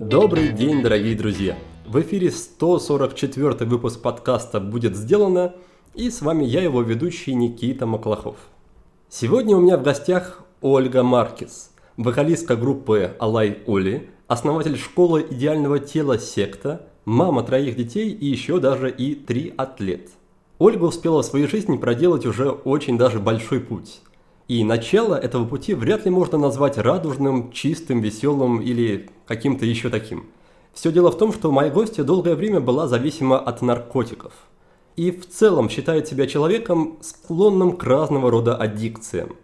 Добрый день, дорогие друзья! В эфире 144 выпуск подкаста «Будет сделано» и с вами я, его ведущий Никита Маклахов. Сегодня у меня в гостях Ольга Маркис, вокалистка группы Алай Оли, основатель школы идеального тела «Секта», мама троих детей и еще даже и три атлет. Ольга успела в своей жизни проделать уже очень даже большой путь. И начало этого пути вряд ли можно назвать радужным, чистым, веселым или каким-то еще таким. Все дело в том, что моя гостья долгое время была зависима от наркотиков. И в целом считает себя человеком, склонным к разного рода аддикциям.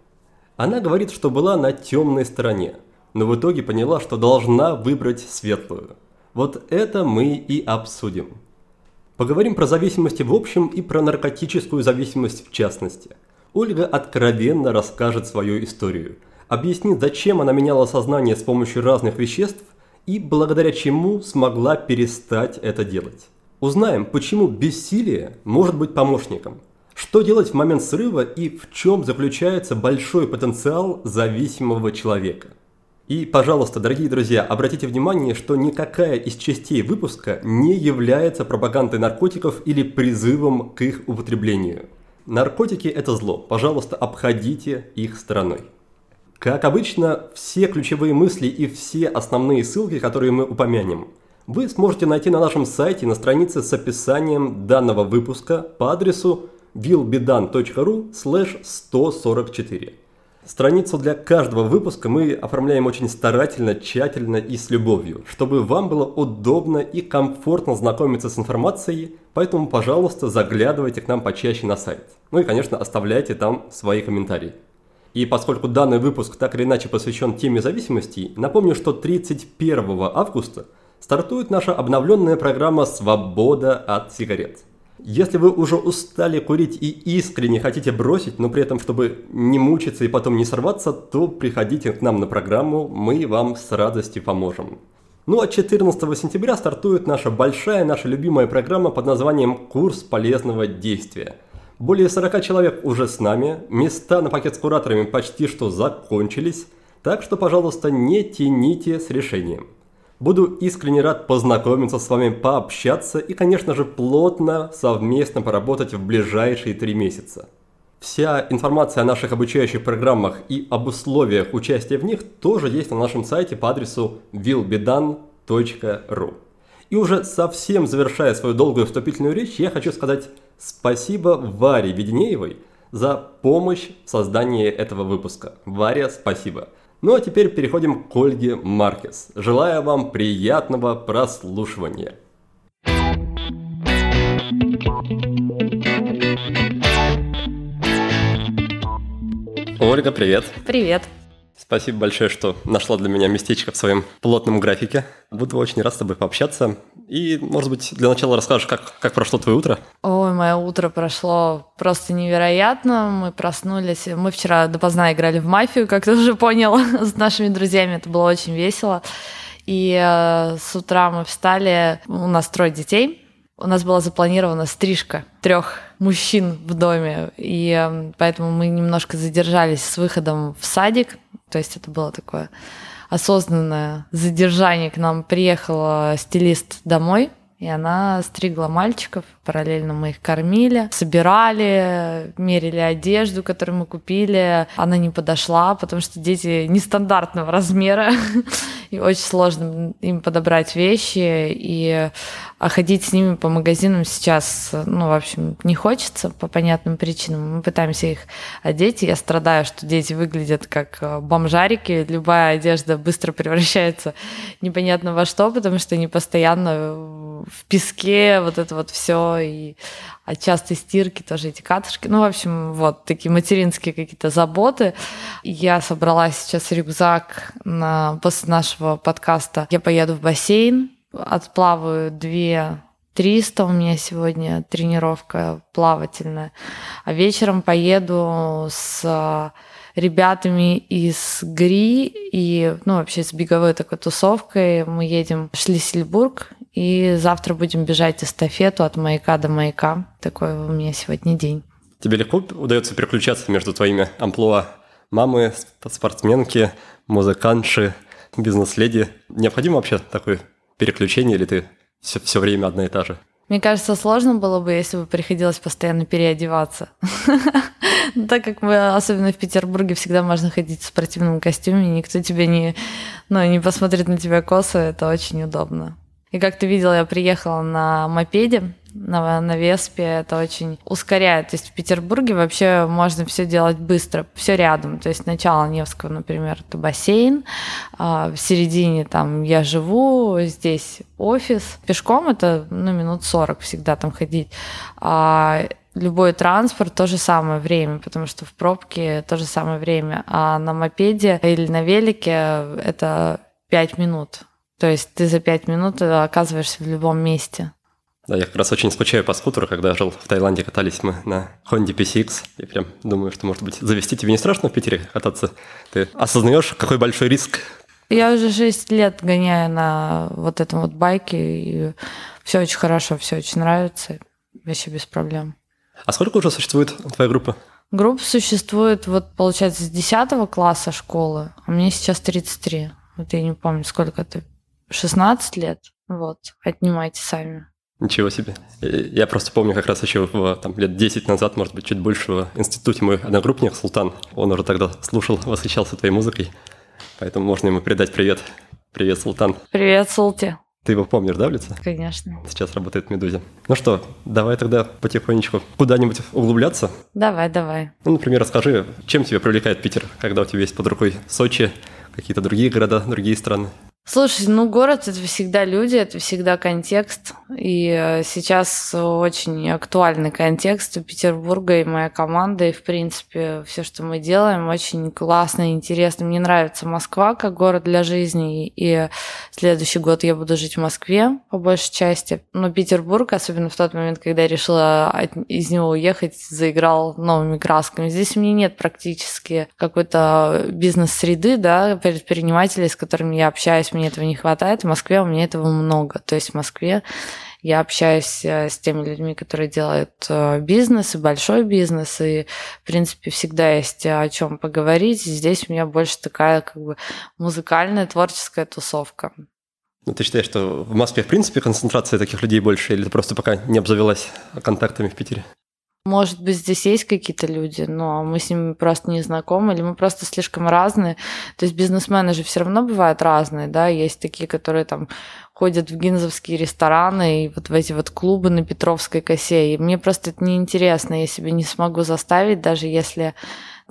Она говорит, что была на темной стороне, но в итоге поняла, что должна выбрать светлую. Вот это мы и обсудим. Поговорим про зависимости в общем и про наркотическую зависимость в частности – Ольга откровенно расскажет свою историю, объяснит, зачем она меняла сознание с помощью разных веществ и благодаря чему смогла перестать это делать. Узнаем, почему бессилие может быть помощником, что делать в момент срыва и в чем заключается большой потенциал зависимого человека. И, пожалуйста, дорогие друзья, обратите внимание, что никакая из частей выпуска не является пропагандой наркотиков или призывом к их употреблению – Наркотики – это зло. Пожалуйста, обходите их стороной. Как обычно, все ключевые мысли и все основные ссылки, которые мы упомянем, вы сможете найти на нашем сайте на странице с описанием данного выпуска по адресу willbedan.ru 144. Страницу для каждого выпуска мы оформляем очень старательно, тщательно и с любовью, чтобы вам было удобно и комфортно знакомиться с информацией, поэтому, пожалуйста, заглядывайте к нам почаще на сайт. Ну и, конечно, оставляйте там свои комментарии. И поскольку данный выпуск так или иначе посвящен теме зависимостей, напомню, что 31 августа стартует наша обновленная программа «Свобода от сигарет». Если вы уже устали курить и искренне хотите бросить, но при этом, чтобы не мучиться и потом не сорваться, то приходите к нам на программу, мы вам с радостью поможем. Ну а 14 сентября стартует наша большая, наша любимая программа под названием «Курс полезного действия». Более 40 человек уже с нами, места на пакет с кураторами почти что закончились, так что, пожалуйста, не тяните с решением. Буду искренне рад познакомиться с вами, пообщаться и, конечно же, плотно совместно поработать в ближайшие три месяца. Вся информация о наших обучающих программах и об условиях участия в них тоже есть на нашем сайте по адресу willbedan.ru. И уже совсем завершая свою долгую вступительную речь, я хочу сказать спасибо Варе Веденеевой за помощь в создании этого выпуска. Варя, спасибо. Ну а теперь переходим к Ольге Маркес. Желаю вам приятного прослушивания. Ольга, привет. Привет. Спасибо большое, что нашла для меня местечко в своем плотном графике. Буду очень рад с тобой пообщаться. И, может быть, для начала расскажешь, как, как прошло твое утро? Ой, мое утро прошло просто невероятно. Мы проснулись. Мы вчера допоздна играли в мафию, как ты уже понял, с нашими друзьями. Это было очень весело. И э, с утра мы встали. У нас трое детей. У нас была запланирована стрижка трех мужчин в доме, и э, поэтому мы немножко задержались с выходом в садик. То есть это было такое осознанное задержание. К нам приехала стилист домой, и она стригла мальчиков, параллельно мы их кормили, собирали, мерили одежду, которую мы купили. Она не подошла, потому что дети нестандартного размера, и очень сложно им подобрать вещи, и а ходить с ними по магазинам сейчас, ну, в общем, не хочется по понятным причинам. Мы пытаемся их одеть. Я страдаю, что дети выглядят как э, бомжарики. Любая одежда быстро превращается непонятно во что, потому что они постоянно в песке, вот это вот все, и от частой стирки тоже эти катышки. Ну, в общем, вот такие материнские какие-то заботы. Я собрала сейчас рюкзак на, после нашего подкаста. Я поеду в бассейн, отплаваю две 300 у меня сегодня тренировка плавательная. А вечером поеду с ребятами из ГРИ и, ну, вообще с беговой такой тусовкой. Мы едем в Шлиссельбург и завтра будем бежать эстафету от маяка до маяка. Такой у меня сегодня день. Тебе легко удается переключаться между твоими амплуа мамы, спортсменки, музыкантши, бизнес-леди. Необходимо вообще такое переключение, или ты все, все время одна и та же? Мне кажется, сложно было бы, если бы приходилось постоянно переодеваться. Так как мы, особенно в Петербурге, всегда можно ходить в спортивном костюме, никто тебе не, ну, не посмотрит на тебя косо, это очень удобно. И как ты видел, я приехала на мопеде, на, на Веспе, это очень ускоряет. То есть в Петербурге вообще можно все делать быстро, все рядом. То есть начало Невского, например, это бассейн, а в середине там я живу, здесь офис. Пешком это ну, минут 40 всегда там ходить. А любой транспорт то же самое время, потому что в пробке то же самое время, а на мопеде или на велике это 5 минут. То есть ты за 5 минут оказываешься в любом месте. Да, я как раз очень скучаю по скутеру, когда жил в Таиланде, катались мы на Honda PCX, и прям думаю, что, может быть, завести тебе не страшно в Питере кататься? Ты осознаешь, какой большой риск? Я уже 6 лет гоняю на вот этом вот байке, и все очень хорошо, все очень нравится, вообще без проблем. А сколько уже существует твоя группа? Группа существует, вот, получается, с 10 класса школы, а мне сейчас 33. Вот я не помню, сколько это, 16 лет? Вот, отнимайте сами. Ничего себе. Я просто помню как раз еще в, там, лет 10 назад, может быть, чуть больше в институте мой одногруппник Султан, он уже тогда слушал, восхищался твоей музыкой, поэтому можно ему передать привет. Привет, Султан. Привет, Султи. Ты его помнишь, да, в лице? Конечно. Сейчас работает в «Медузе». Ну что, давай тогда потихонечку куда-нибудь углубляться? Давай, давай. Ну, например, расскажи, чем тебя привлекает Питер, когда у тебя есть под рукой Сочи, какие-то другие города, другие страны? Слушай, ну город это всегда люди, это всегда контекст. И э, сейчас очень актуальный контекст у Петербурга и моя команда, и в принципе все, что мы делаем, очень классно и интересно. Мне нравится Москва как город для жизни, и следующий год я буду жить в Москве по большей части. Но Петербург, особенно в тот момент, когда я решила из него уехать, заиграл новыми красками. Здесь у меня нет практически какой-то бизнес-среды, да, предпринимателей, с которыми я общаюсь мне этого не хватает. В Москве у меня этого много. То есть в Москве я общаюсь э, с теми людьми, которые делают э, бизнес и большой бизнес, и, в принципе, всегда есть о чем поговорить. Здесь у меня больше такая как бы музыкальная, творческая тусовка. Ну, ты считаешь, что в Москве, в принципе, концентрация таких людей больше, или ты просто пока не обзавелась контактами в Питере? Может быть, здесь есть какие-то люди, но мы с ними просто не знакомы, или мы просто слишком разные. То есть бизнесмены же все равно бывают разные, да, есть такие, которые там ходят в гинзовские рестораны и вот в эти вот клубы на Петровской косе. И мне просто это неинтересно, я себе не смогу заставить, даже если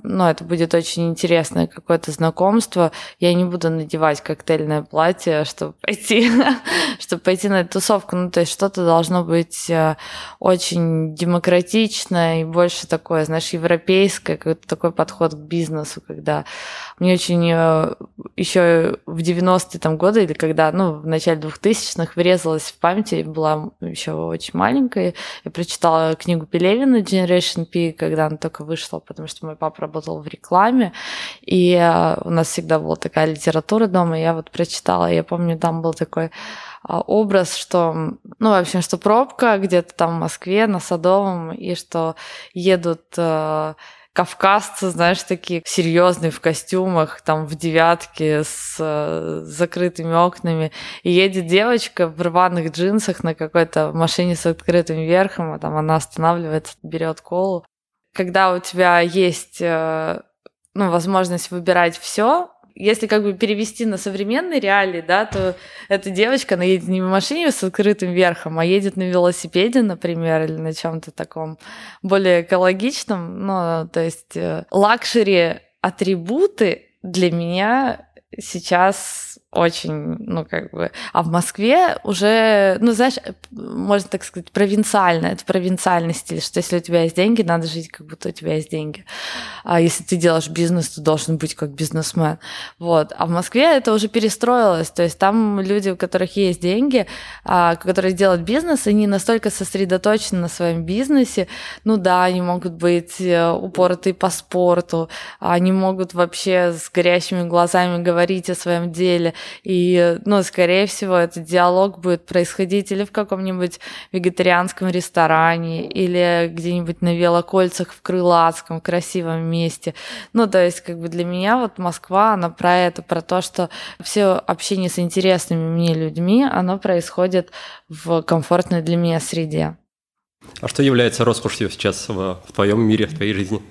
ну, это будет очень интересное какое-то знакомство. Я не буду надевать коктейльное платье, чтобы пойти, чтобы пойти на эту тусовку. Ну, то есть что-то должно быть э, очень демократичное и больше такое, знаешь, европейское, какой-то такой подход к бизнесу, когда мне очень э, еще в 90-е там годы или когда, ну, в начале 2000-х врезалась в память, я была еще очень маленькая, я прочитала книгу Пелевина Generation P, когда она только вышла, потому что мой папа работал в рекламе, и э, у нас всегда была такая литература дома, я вот прочитала, я помню, там был такой а, образ, что, ну, в общем, что пробка где-то там в Москве на Садовом, и что едут э, кавказцы, знаешь, такие серьезные в костюмах, там в девятке с, с закрытыми окнами. И едет девочка в рваных джинсах на какой-то машине с открытым верхом, а там она останавливается, берет колу. Когда у тебя есть э, ну, возможность выбирать все, если как бы перевести на современные реалии, да, то эта девочка, она едет не в машине с открытым верхом, а едет на велосипеде, например, или на чем-то таком более экологичном. Ну, то есть э, luxury атрибуты для меня сейчас очень, ну, как бы... А в Москве уже, ну, знаешь, можно так сказать, провинциально. Это провинциальный стиль, что если у тебя есть деньги, надо жить, как будто у тебя есть деньги. А если ты делаешь бизнес, то должен быть как бизнесмен. Вот. А в Москве это уже перестроилось. То есть там люди, у которых есть деньги, а, которые делают бизнес, они настолько сосредоточены на своем бизнесе. Ну да, они могут быть э, упоротые по спорту, они могут вообще с горящими глазами говорить о своем деле, и, ну, скорее всего, этот диалог будет происходить или в каком-нибудь вегетарианском ресторане, или где-нибудь на велокольцах в Крылатском, красивом месте. Ну, то есть, как бы для меня вот Москва, она про это, про то, что все общение с интересными мне людьми, оно происходит в комфортной для меня среде. А что является роскошью сейчас в, в твоем мире, в твоей жизни?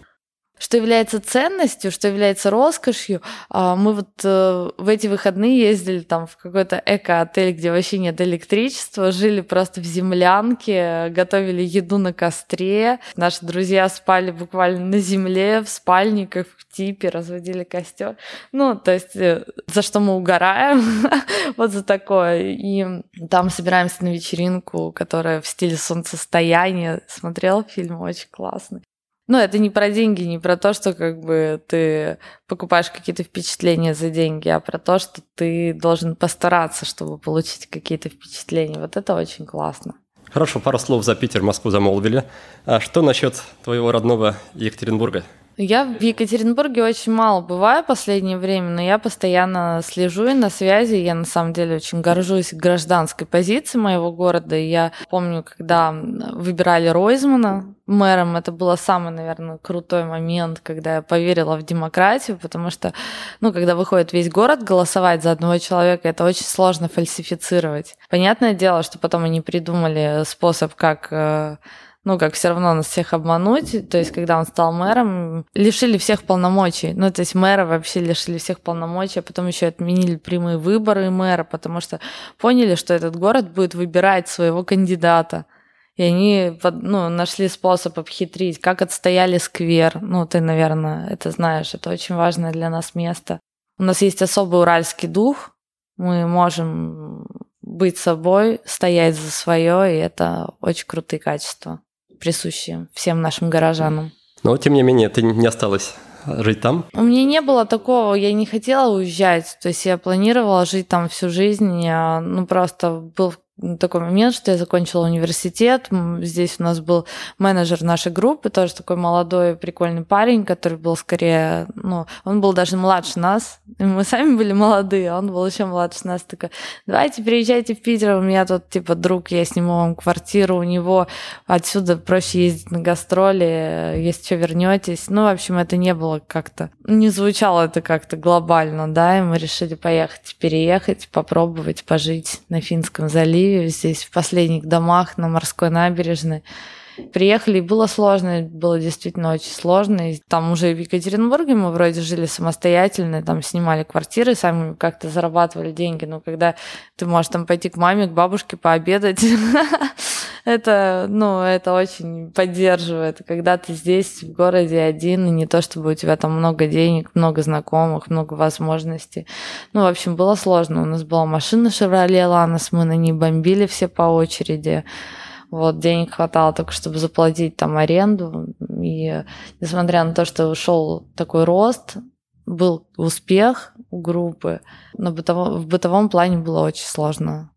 Что является ценностью, что является роскошью. А, мы вот э, в эти выходные ездили там в какой-то эко-отель, где вообще нет электричества, жили просто в землянке, готовили еду на костре. Наши друзья спали буквально на земле, в спальниках, в типе, разводили костер. Ну, то есть э, за что мы угораем, вот за такое. И там собираемся на вечеринку, которая в стиле солнцестояния. Смотрел фильм, очень классный. Ну, это не про деньги, не про то, что как бы ты покупаешь какие-то впечатления за деньги, а про то, что ты должен постараться, чтобы получить какие-то впечатления. Вот это очень классно. Хорошо, пару слов за Питер, Москву замолвили. А что насчет твоего родного Екатеринбурга? Я в Екатеринбурге очень мало бываю в последнее время, но я постоянно слежу и на связи. Я на самом деле очень горжусь гражданской позицией моего города. Я помню, когда выбирали Ройзмана мэром, это был самый, наверное, крутой момент, когда я поверила в демократию, потому что, ну, когда выходит весь город голосовать за одного человека, это очень сложно фальсифицировать. Понятное дело, что потом они придумали способ, как э, ну, как все равно нас всех обмануть. То есть, когда он стал мэром, лишили всех полномочий. Ну, то есть, мэра вообще лишили всех полномочий, а потом еще отменили прямые выборы мэра, потому что поняли, что этот город будет выбирать своего кандидата. И они ну, нашли способ обхитрить, как отстояли сквер. Ну, ты, наверное, это знаешь, это очень важное для нас место. У нас есть особый уральский дух, мы можем быть собой, стоять за свое, и это очень крутые качества присущие всем нашим горожанам. Но, тем не менее, ты не осталась жить там? У меня не было такого, я не хотела уезжать, то есть я планировала жить там всю жизнь, я, ну просто был такой момент, что я закончила университет. Здесь у нас был менеджер нашей группы, тоже такой молодой, прикольный парень, который был скорее, ну, он был даже младше нас. Мы сами были молодые, а он был еще младше нас. Такой, давайте переезжайте в Питер, у меня тут, типа, друг, я сниму вам квартиру у него, отсюда проще ездить на гастроли, если что, вернетесь. Ну, в общем, это не было как-то, не звучало это как-то глобально, да, и мы решили поехать, переехать, попробовать пожить на Финском заливе, здесь в последних домах на морской набережной. Приехали, и было сложно, было действительно очень сложно. И там уже в Екатеринбурге мы вроде жили самостоятельно, там снимали квартиры, сами как-то зарабатывали деньги. Но когда ты можешь там пойти к маме, к бабушке пообедать, это, ну, это очень поддерживает. Когда ты здесь, в городе один, и не то, чтобы у тебя там много денег, много знакомых, много возможностей. Ну, в общем, было сложно. У нас была машина Chevrolet Lanos, мы на ней бомбили все по очереди. Вот, денег хватало только, чтобы заплатить там аренду. И несмотря на то, что ушел такой рост, был успех у группы, но бытово, в бытовом плане было очень сложно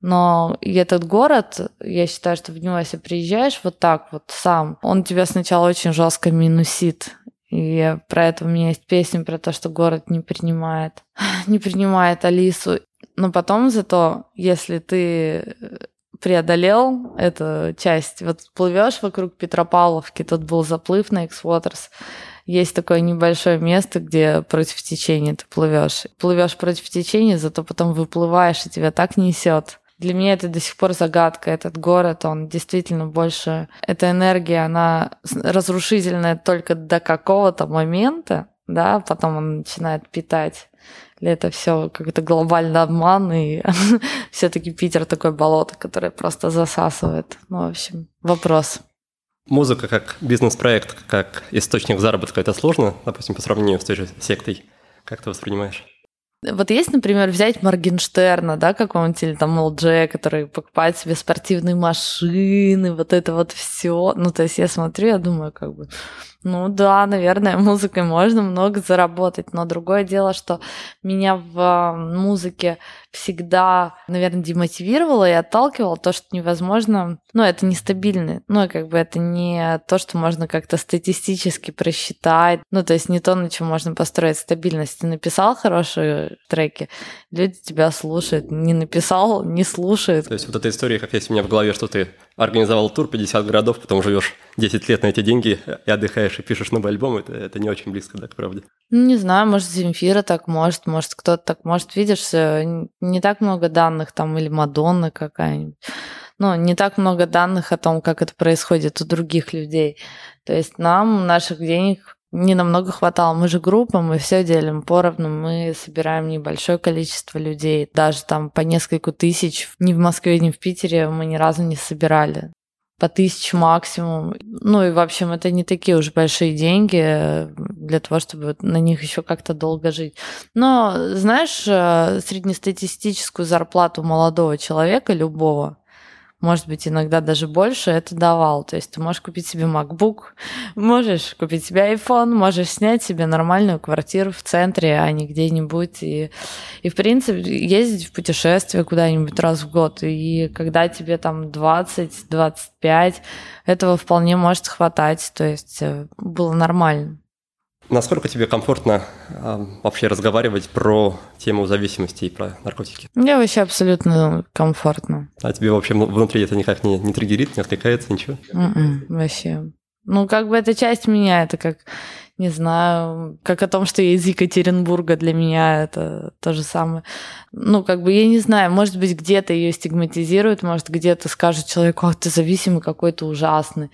но и этот город, я считаю, что в него, если приезжаешь вот так вот сам, он тебя сначала очень жестко минусит. И про это у меня есть песня про то, что город не принимает, не принимает Алису. Но потом зато, если ты преодолел эту часть, вот плывешь вокруг Петропавловки, тут был заплыв на X-Waters, есть такое небольшое место, где против течения ты плывешь. Плывешь против течения, зато потом выплываешь, и тебя так несет. Для меня это до сих пор загадка. Этот город, он действительно больше... Эта энергия, она разрушительная только до какого-то момента, да, потом он начинает питать. Или это все как-то глобальный обман, и все-таки Питер такое болото, которое просто засасывает. Ну, в общем, вопрос. Музыка как бизнес-проект, как источник заработка, это сложно, допустим, по сравнению с той же сектой? Как ты воспринимаешь? Вот есть, например, взять Моргенштерна, да, какого-нибудь, или там ЛДЖ, который покупает себе спортивные машины, вот это вот все. Ну, то есть я смотрю, я думаю, как бы, ну да, наверное, музыкой можно много заработать, но другое дело, что меня в а, музыке всегда, наверное, демотивировало и отталкивало то, что невозможно, ну, это нестабильно, ну, как бы это не то, что можно как-то статистически просчитать, ну, то есть не то, на чем можно построить стабильность. Ты написал хорошие треки, люди тебя слушают, не написал, не слушают. То есть вот эта история, как есть у меня в голове, что ты организовал тур 50 городов, потом живешь 10 лет на эти деньги и отдыхаешь и пишешь новый альбом, это, это не очень близко, да, к правде. Ну, не знаю, может, Земфира так может, может, кто-то так может. Видишь, э, не так много данных там, или Мадонна какая-нибудь. Ну, не так много данных о том, как это происходит у других людей. То есть нам наших денег не намного хватало. Мы же группа, мы все делим поровну, мы собираем небольшое количество людей, даже там по несколько тысяч. Ни в Москве, ни в Питере мы ни разу не собирали. По тысяче максимум. Ну и, в общем, это не такие уж большие деньги для того, чтобы на них еще как-то долго жить. Но, знаешь, э, среднестатистическую зарплату молодого человека, любого, может быть, иногда даже больше, это давал. То есть ты можешь купить себе MacBook, можешь купить себе iPhone, можешь снять себе нормальную квартиру в центре, а не где-нибудь. И, и в принципе, ездить в путешествие куда-нибудь раз в год. И когда тебе там 20-25, этого вполне может хватать. То есть э, было нормально. Насколько тебе комфортно э, вообще разговаривать про тему зависимости и про наркотики? Мне вообще абсолютно комфортно. А тебе вообще внутри это никак не, не триггерит, не откликается, ничего? Mm-mm, м-м, вообще. Ну, как бы это часть меня, это как, не знаю, как о том, что я из Екатеринбурга, для меня это то же самое. Ну, как бы, я не знаю, может быть, где-то ее стигматизируют, может, где-то скажут человеку, ах, ты зависимый какой-то ужасный.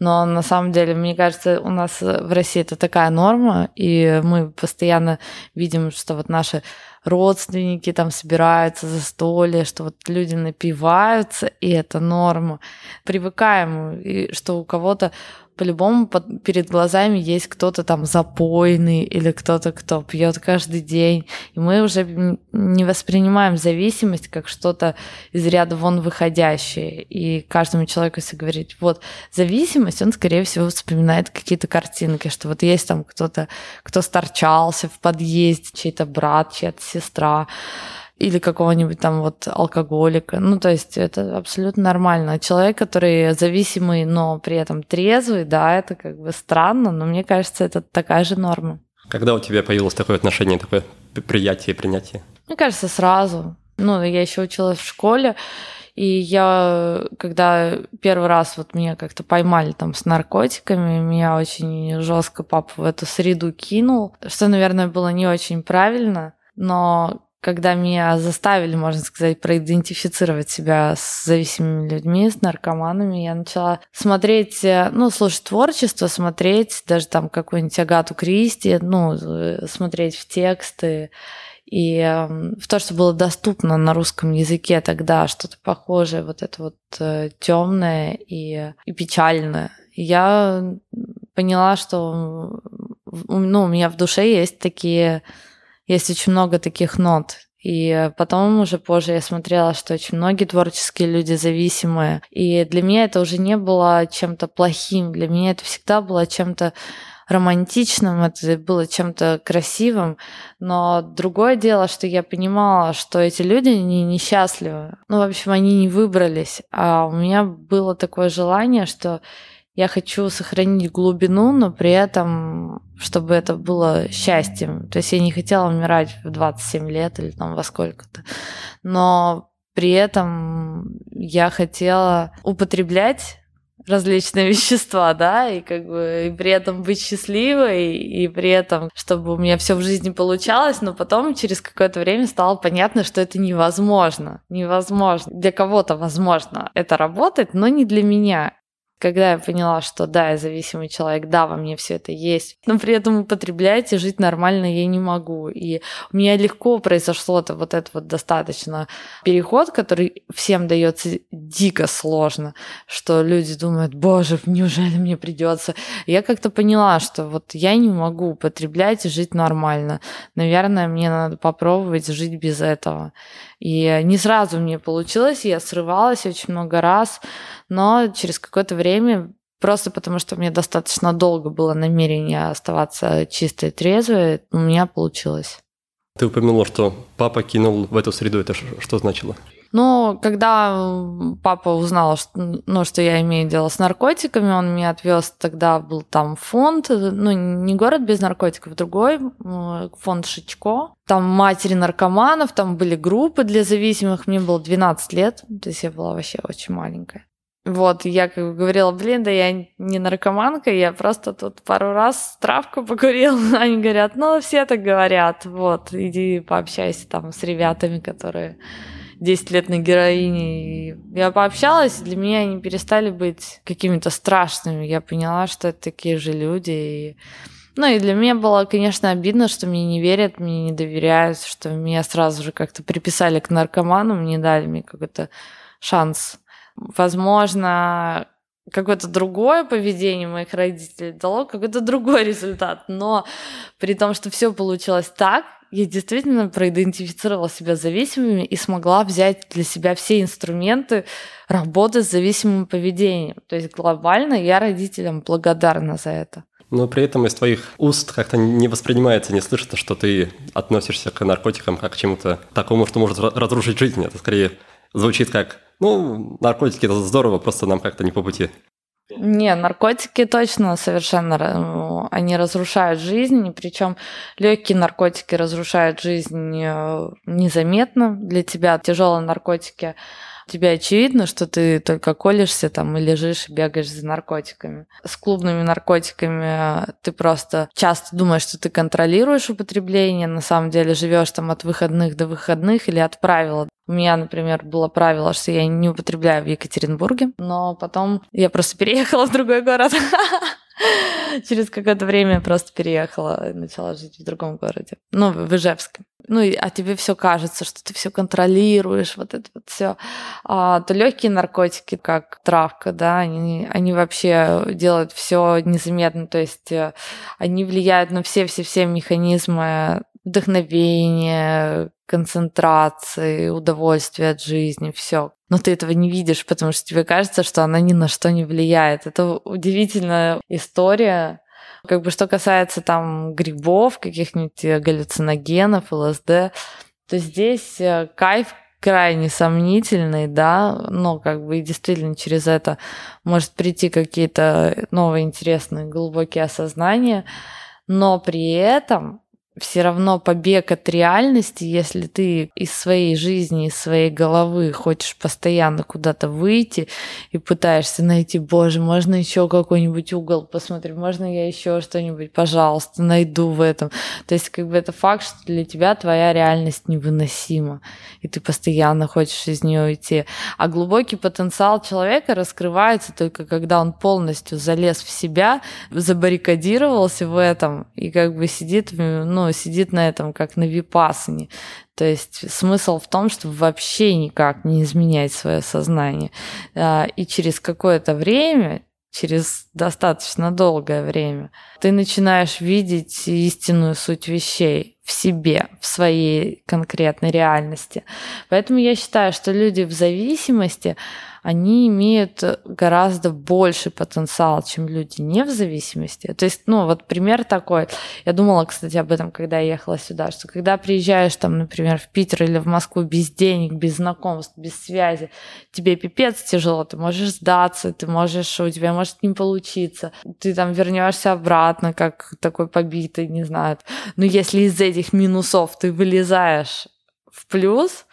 Но на самом деле, мне кажется, у нас в России это такая норма, и мы постоянно видим, что вот наши родственники там собираются за столе, что вот люди напиваются, и это норма. Привыкаем, и что у кого-то по-любому под, перед глазами есть кто-то там запойный или кто-то, кто пьет каждый день. И мы уже не воспринимаем зависимость как что-то из ряда вон выходящее. И каждому человеку, если говорить, вот зависимость, он, скорее всего, вспоминает какие-то картинки, что вот есть там кто-то, кто сторчался в подъезде, чей-то брат, чья-то сестра или какого-нибудь там вот алкоголика. Ну, то есть это абсолютно нормально. Человек, который зависимый, но при этом трезвый, да, это как бы странно, но мне кажется, это такая же норма. Когда у тебя появилось такое отношение, такое приятие, принятие? Мне кажется, сразу. Ну, я еще училась в школе, и я, когда первый раз вот меня как-то поймали там с наркотиками, меня очень жестко папа в эту среду кинул, что, наверное, было не очень правильно, но когда меня заставили, можно сказать, проидентифицировать себя с зависимыми людьми, с наркоманами, я начала смотреть, э, ну, слушать творчество, смотреть даже там какую-нибудь Агату Кристи, ну, э, смотреть в тексты и э, в то, что было доступно на русском языке тогда, что-то похожее, вот это вот э, темное и, и печальное. Я поняла, что ну, у меня в душе есть такие есть очень много таких нот. И потом уже позже я смотрела, что очень многие творческие люди зависимые. И для меня это уже не было чем-то плохим. Для меня это всегда было чем-то романтичным, это было чем-то красивым, но другое дело, что я понимала, что эти люди не несчастливы. Ну, в общем, они не выбрались, а у меня было такое желание, что я хочу сохранить глубину, но при этом, чтобы это было счастьем. То есть я не хотела умирать в 27 лет или там во сколько-то. Но при этом я хотела употреблять различные вещества, да, и как бы и при этом быть счастливой, и при этом, чтобы у меня все в жизни получалось, но потом через какое-то время стало понятно, что это невозможно. Невозможно. Для кого-то возможно это работать, но не для меня когда я поняла, что да, я зависимый человек, да, во мне все это есть, но при этом употреблять и жить нормально я не могу. И у меня легко произошло это вот это вот достаточно переход, который всем дается дико сложно, что люди думают, боже, неужели мне придется? Я как-то поняла, что вот я не могу употреблять и жить нормально. Наверное, мне надо попробовать жить без этого. И не сразу мне получилось, я срывалась очень много раз, но через какое-то время просто потому что меня достаточно долго было намерение оставаться чистой и трезвой, у меня получилось. Ты упомянула, что папа кинул в эту среду. Это что значило? Ну, когда папа узнал, что, ну, что я имею дело с наркотиками, он меня отвез, тогда был там фонд, ну, не город без наркотиков, другой, фонд Шичко. Там матери наркоманов, там были группы для зависимых, мне было 12 лет, то есть я была вообще очень маленькая. Вот, я как бы говорила, блин, да я не наркоманка, я просто тут пару раз травку покурил. Они говорят, ну, все так говорят, вот, иди пообщайся там с ребятами, которые 10 лет на героине. И я пообщалась, для меня они перестали быть какими-то страшными. Я поняла, что это такие же люди. И... Ну и для меня было, конечно, обидно, что мне не верят, мне не доверяют, что меня сразу же как-то приписали к наркоманам, не дали мне какой-то шанс Возможно, какое-то другое поведение моих родителей дало какой-то другой результат. Но при том, что все получилось так, я действительно проидентифицировала себя зависимыми и смогла взять для себя все инструменты работы с зависимым поведением. То есть глобально я родителям благодарна за это. Но при этом из твоих уст как-то не воспринимается, не слышно, что ты относишься к наркотикам как к чему-то такому, что может разрушить жизнь. Это скорее звучит как ну, наркотики это здорово, просто нам как-то не по пути. Не, наркотики точно совершенно они разрушают жизнь, причем легкие наркотики разрушают жизнь э, незаметно для тебя. Тяжелые наркотики тебе очевидно, что ты только колешься там и лежишь и бегаешь за наркотиками. С клубными наркотиками ты просто часто думаешь, что ты контролируешь употребление, на самом деле живешь там от выходных до выходных или от правила. У меня, например, было правило, что я не употребляю в Екатеринбурге, но потом я просто переехала в другой город. Через какое-то время я просто переехала и начала жить в другом городе. Ну, в Ижевске. Ну, а тебе все кажется, что ты все контролируешь, вот это вот все. А, то легкие наркотики, как травка, да, они, они вообще делают все незаметно, то есть э, они влияют на все-все-все механизмы вдохновения, концентрации, удовольствия от жизни, все. Но ты этого не видишь, потому что тебе кажется, что она ни на что не влияет. Это удивительная история. Как бы что касается там грибов, каких-нибудь галлюциногенов, ЛСД, то здесь э, кайф крайне сомнительный, да, но как бы и действительно через это может прийти какие-то новые интересные глубокие осознания, но при этом все равно побег от реальности, если ты из своей жизни, из своей головы хочешь постоянно куда-то выйти и пытаешься найти, боже, можно еще какой-нибудь угол посмотреть, можно я еще что-нибудь, пожалуйста, найду в этом. То есть как бы это факт, что для тебя твоя реальность невыносима, и ты постоянно хочешь из нее уйти. А глубокий потенциал человека раскрывается только когда он полностью залез в себя, забаррикадировался в этом и как бы сидит, ну, сидит на этом, как на випасане. То есть смысл в том, чтобы вообще никак не изменять свое сознание. А, и через какое-то время, через достаточно долгое время, ты начинаешь видеть истинную суть вещей в себе, в своей конкретной реальности. Поэтому я считаю, что люди в зависимости, они имеют гораздо больше потенциал, чем люди не в зависимости. То есть, ну, вот пример такой. Я думала, кстати, об этом, когда я ехала сюда, что когда приезжаешь там, например, в Питер или в Москву без денег, без знакомств, без связи, тебе пипец тяжело, ты можешь сдаться, ты можешь, у тебя может не получиться, ты там вернешься обратно, как такой побитый, не знаю. Но если из этих минусов ты вылезаешь в плюс,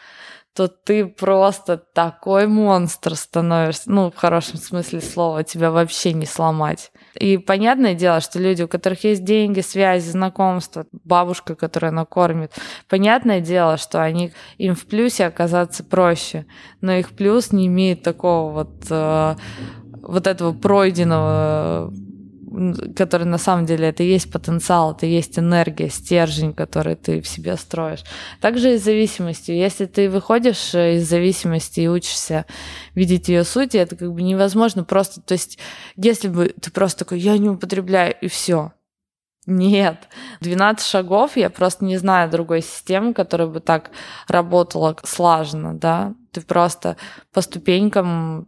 то ты просто такой монстр становишься. Ну, в хорошем смысле слова, тебя вообще не сломать. И понятное дело, что люди, у которых есть деньги, связи, знакомства, бабушка, которая накормит, понятное дело, что они, им в плюсе оказаться проще. Но их плюс не имеет такого вот, э, вот этого пройденного который на самом деле это и есть потенциал, это и есть энергия, стержень, который ты в себе строишь. Также и с зависимостью. Если ты выходишь э, из зависимости и учишься видеть ее суть, это как бы невозможно просто, то есть если бы ты просто такой, я не употребляю, и все, нет. 12 шагов, я просто не знаю другой системы, которая бы так работала слаженно, да. Ты просто по ступенькам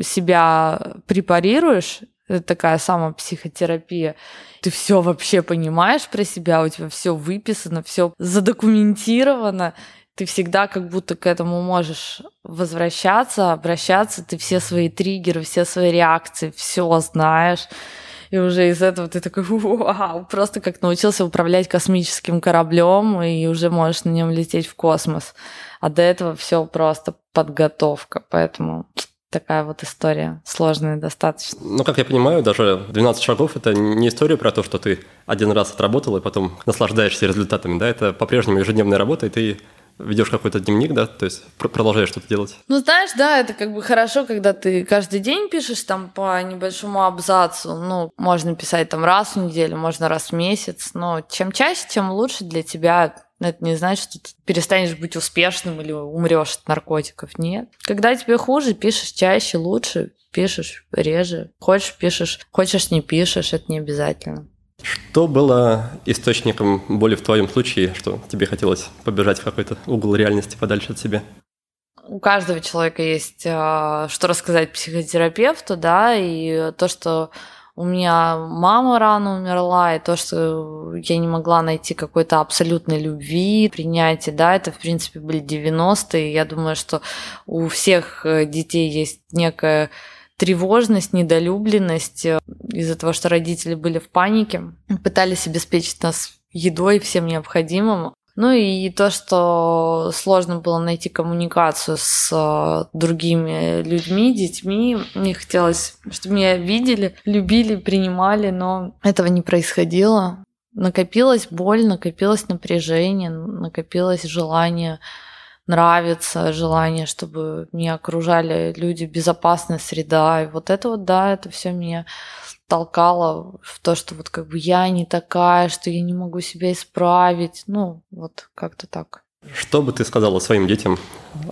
себя препарируешь, это такая самопсихотерапия. Ты все вообще понимаешь про себя, у тебя все выписано, все задокументировано. Ты всегда как будто к этому можешь возвращаться, обращаться. Ты все свои триггеры, все свои реакции, все знаешь. И уже из этого ты такой, вау, просто как научился управлять космическим кораблем, и уже можешь на нем лететь в космос. А до этого все просто подготовка. Поэтому такая вот история, сложная достаточно. Ну, как я понимаю, даже 12 шагов – это не история про то, что ты один раз отработал и потом наслаждаешься результатами, да, это по-прежнему ежедневная работа, и ты ведешь какой-то дневник, да, то есть продолжаешь что-то делать. Ну, знаешь, да, это как бы хорошо, когда ты каждый день пишешь там по небольшому абзацу. Ну, можно писать там раз в неделю, можно раз в месяц, но чем чаще, тем лучше для тебя. Это не значит, что ты перестанешь быть успешным или умрешь от наркотиков. Нет. Когда тебе хуже, пишешь чаще, лучше, пишешь реже. Хочешь, пишешь, хочешь, не пишешь, это не обязательно. Что было источником боли в твоем случае, что тебе хотелось побежать в какой-то угол реальности подальше от себя? У каждого человека есть а, что рассказать психотерапевту, да, и то, что у меня мама рано умерла, и то, что я не могла найти какой-то абсолютной любви, принятия, да, это, в принципе, были 90-е. Я думаю, что у всех э, детей есть некая тревожность, недолюбленность э, из-за того, что родители были в панике, пытались обеспечить нас едой, всем необходимым. Ну и то, что сложно было найти коммуникацию с э, другими людьми, детьми. Мне хотелось, чтобы меня видели, любили, принимали, но этого не происходило. Накопилась боль, накопилось напряжение, накопилось желание нравится, желание, чтобы меня окружали люди, безопасная среда. И вот это вот, да, это все меня толкало в то, что вот как бы я не такая, что я не могу себя исправить. Ну, вот как-то так. Что бы ты сказала своим детям,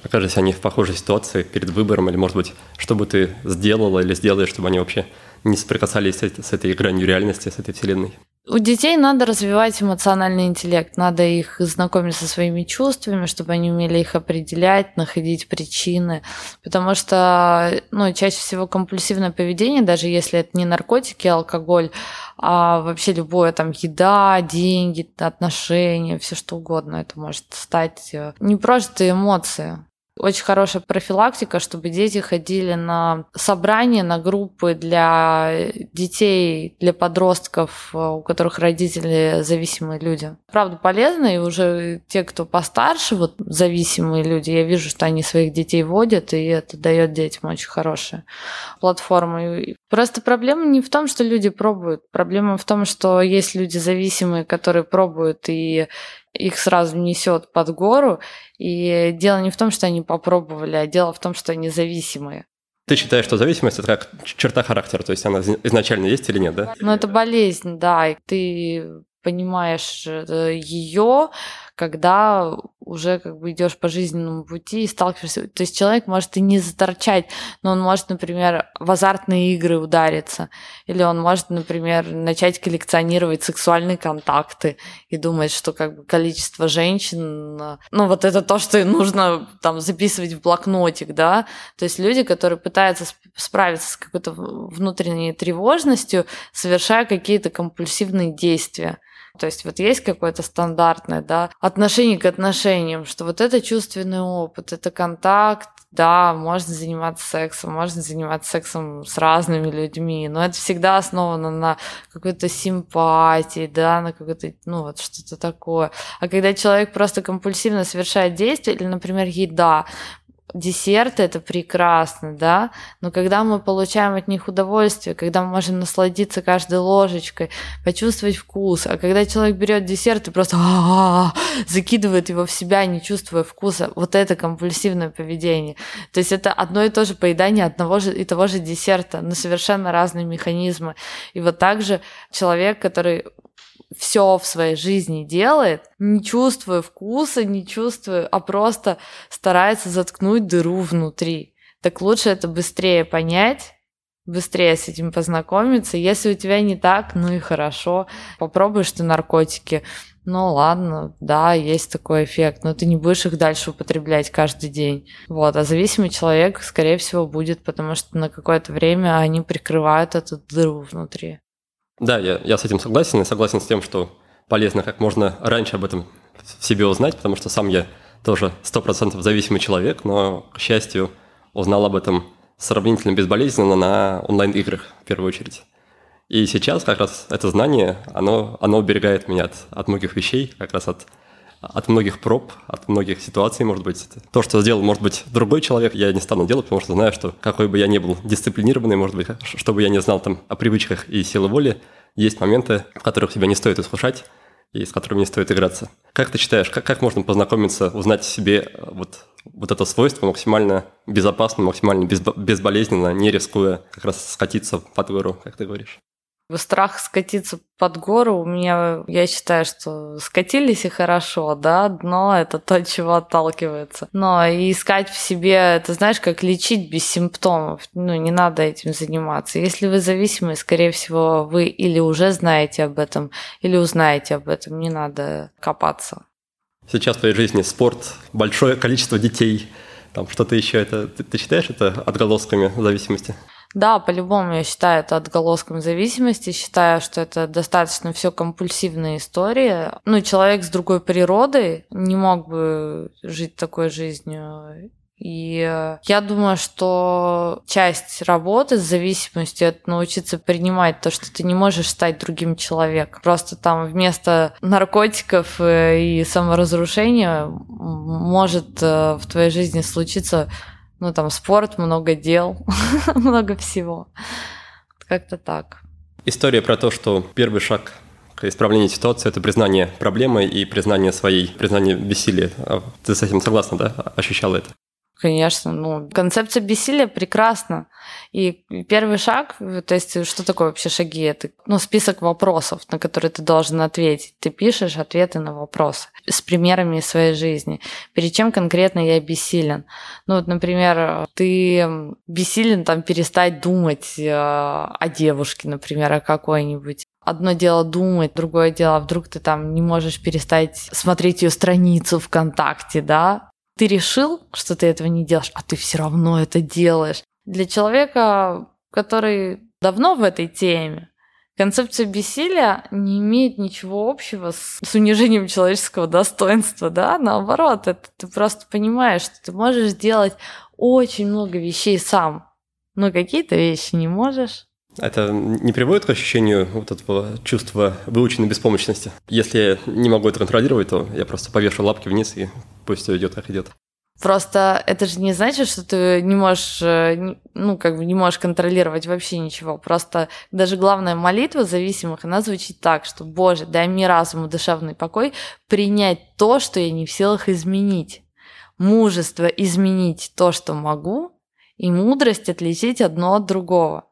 окажись они в похожей ситуации перед выбором, или, может быть, что бы ты сделала или сделаешь, чтобы они вообще не соприкасались с, этой гранью реальности, с этой вселенной? У детей надо развивать эмоциональный интеллект, надо их знакомить со своими чувствами, чтобы они умели их определять, находить причины, потому что ну, чаще всего компульсивное поведение, даже если это не наркотики, алкоголь, а вообще любое там еда, деньги, отношения, все что угодно, это может стать э, не просто эмоции, очень хорошая профилактика, чтобы дети ходили на собрания, на группы для детей, для подростков, э, у которых родители зависимые люди. Правда, полезно, и уже те, кто постарше, вот зависимые люди, я вижу, что они своих детей водят, и это дает детям очень хорошая платформа. Просто проблема не в том, что люди пробуют. Проблема в том, что есть люди зависимые, которые пробуют и их сразу несет под гору. И дело не в том, что они попробовали, а дело в том, что они зависимые. Ты считаешь, что зависимость это как черта характера, то есть она изначально есть или нет, да? Ну, это болезнь, да, и ты понимаешь э, ее, когда уже как бы идешь по жизненному пути и сталкиваешься. То есть человек может и не заторчать, но он может, например, в азартные игры удариться. Или он может, например, начать коллекционировать сексуальные контакты и думать, что как бы количество женщин, ну вот это то, что нужно там записывать в блокнотик, да. То есть люди, которые пытаются справиться с какой-то внутренней тревожностью, совершая какие-то компульсивные действия. То есть вот есть какое-то стандартное да, отношение к отношениям, что вот это чувственный опыт, это контакт, да, можно заниматься сексом, можно заниматься сексом с разными людьми, но это всегда основано на какой-то симпатии, да, на какой-то, ну вот что-то такое. А когда человек просто компульсивно совершает действие, или, например, еда, десерты это прекрасно, да, но когда мы получаем от них удовольствие, когда мы можем насладиться каждой ложечкой, почувствовать вкус, а когда человек берет десерт и просто закидывает его в себя, не чувствуя вкуса, вот это компульсивное поведение. То есть это одно и то же поедание одного же и того же десерта, но совершенно разные механизмы. И вот также человек, который все в своей жизни делает, не чувствуя вкуса, не чувствуя, а просто старается заткнуть дыру внутри. Так лучше это быстрее понять, быстрее с этим познакомиться. Если у тебя не так, ну и хорошо. Попробуешь ты наркотики. Ну ладно, да, есть такой эффект, но ты не будешь их дальше употреблять каждый день. Вот, а зависимый человек, скорее всего, будет, потому что на какое-то время они прикрывают эту дыру внутри. Да, я, я с этим согласен и согласен с тем, что полезно как можно раньше об этом в себе узнать, потому что сам я тоже сто процентов зависимый человек, но, к счастью, узнал об этом сравнительно безболезненно на онлайн-играх в первую очередь. И сейчас как раз это знание, оно, оно уберегает меня от, от многих вещей, как раз от от многих проб, от многих ситуаций, может быть. То, что сделал, может быть, другой человек, я не стану делать, потому что знаю, что какой бы я ни был дисциплинированный, может быть, что бы я не знал там о привычках и силы воли, есть моменты, в которых тебя не стоит искушать, и с которыми не стоит играться. Как ты считаешь, как, как можно познакомиться, узнать себе э, вот, вот это свойство максимально безопасно, максимально безболезненно, не рискуя как раз скатиться под гору, как ты говоришь? Страх скатиться под гору у меня, я считаю, что скатились и хорошо, да, дно это то, от чего отталкивается. Но искать в себе, это знаешь, как лечить без симптомов, ну, не надо этим заниматься. Если вы зависимы, скорее всего, вы или уже знаете об этом, или узнаете об этом, не надо копаться. Сейчас в твоей жизни спорт, большое количество детей, там что-то еще, это ты, ты считаешь это отголосками зависимости? Да, по-любому я считаю это отголоском зависимости, считаю, что это достаточно все компульсивная история. Ну, человек с другой природой не мог бы жить такой жизнью. И я думаю, что часть работы с зависимостью это научиться принимать то, что ты не можешь стать другим человеком. Просто там вместо наркотиков э, и саморазрушения может э, в твоей жизни случиться ну, там спорт, много дел, много всего. Как-то так. История про то, что первый шаг к исправлению ситуации – это признание проблемы и признание своей, признание бессилия. А ты с этим согласна, да? Ощущала это? Конечно, ну, концепция бессилия прекрасна. И первый шаг, то есть что такое вообще шаги? Это ну, список вопросов, на которые ты должен ответить. Ты пишешь ответы на вопросы с примерами из своей жизни. Перед чем конкретно я бессилен? Ну вот, например, ты бессилен там перестать думать э, о девушке, например, о какой-нибудь. Одно дело думать, другое дело, вдруг ты там не можешь перестать смотреть ее страницу ВКонтакте, да? Ты решил, что ты этого не делаешь, а ты все равно это делаешь. Для человека, который давно в этой теме, концепция бессилия не имеет ничего общего с, с унижением человеческого достоинства, да, наоборот, это ты просто понимаешь, что ты можешь сделать очень много вещей сам, но какие-то вещи не можешь. Это не приводит к ощущению вот этого чувства выученной беспомощности? Если я не могу это контролировать, то я просто повешу лапки вниз и пусть все идет как идет. Просто это же не значит, что ты не можешь, э, ну, как бы не можешь контролировать вообще ничего. Просто даже главная молитва зависимых, она звучит так, что, Боже, дай мне разуму душевный покой принять то, что я не в силах изменить. Мужество изменить то, что могу, и мудрость отличить одно от другого.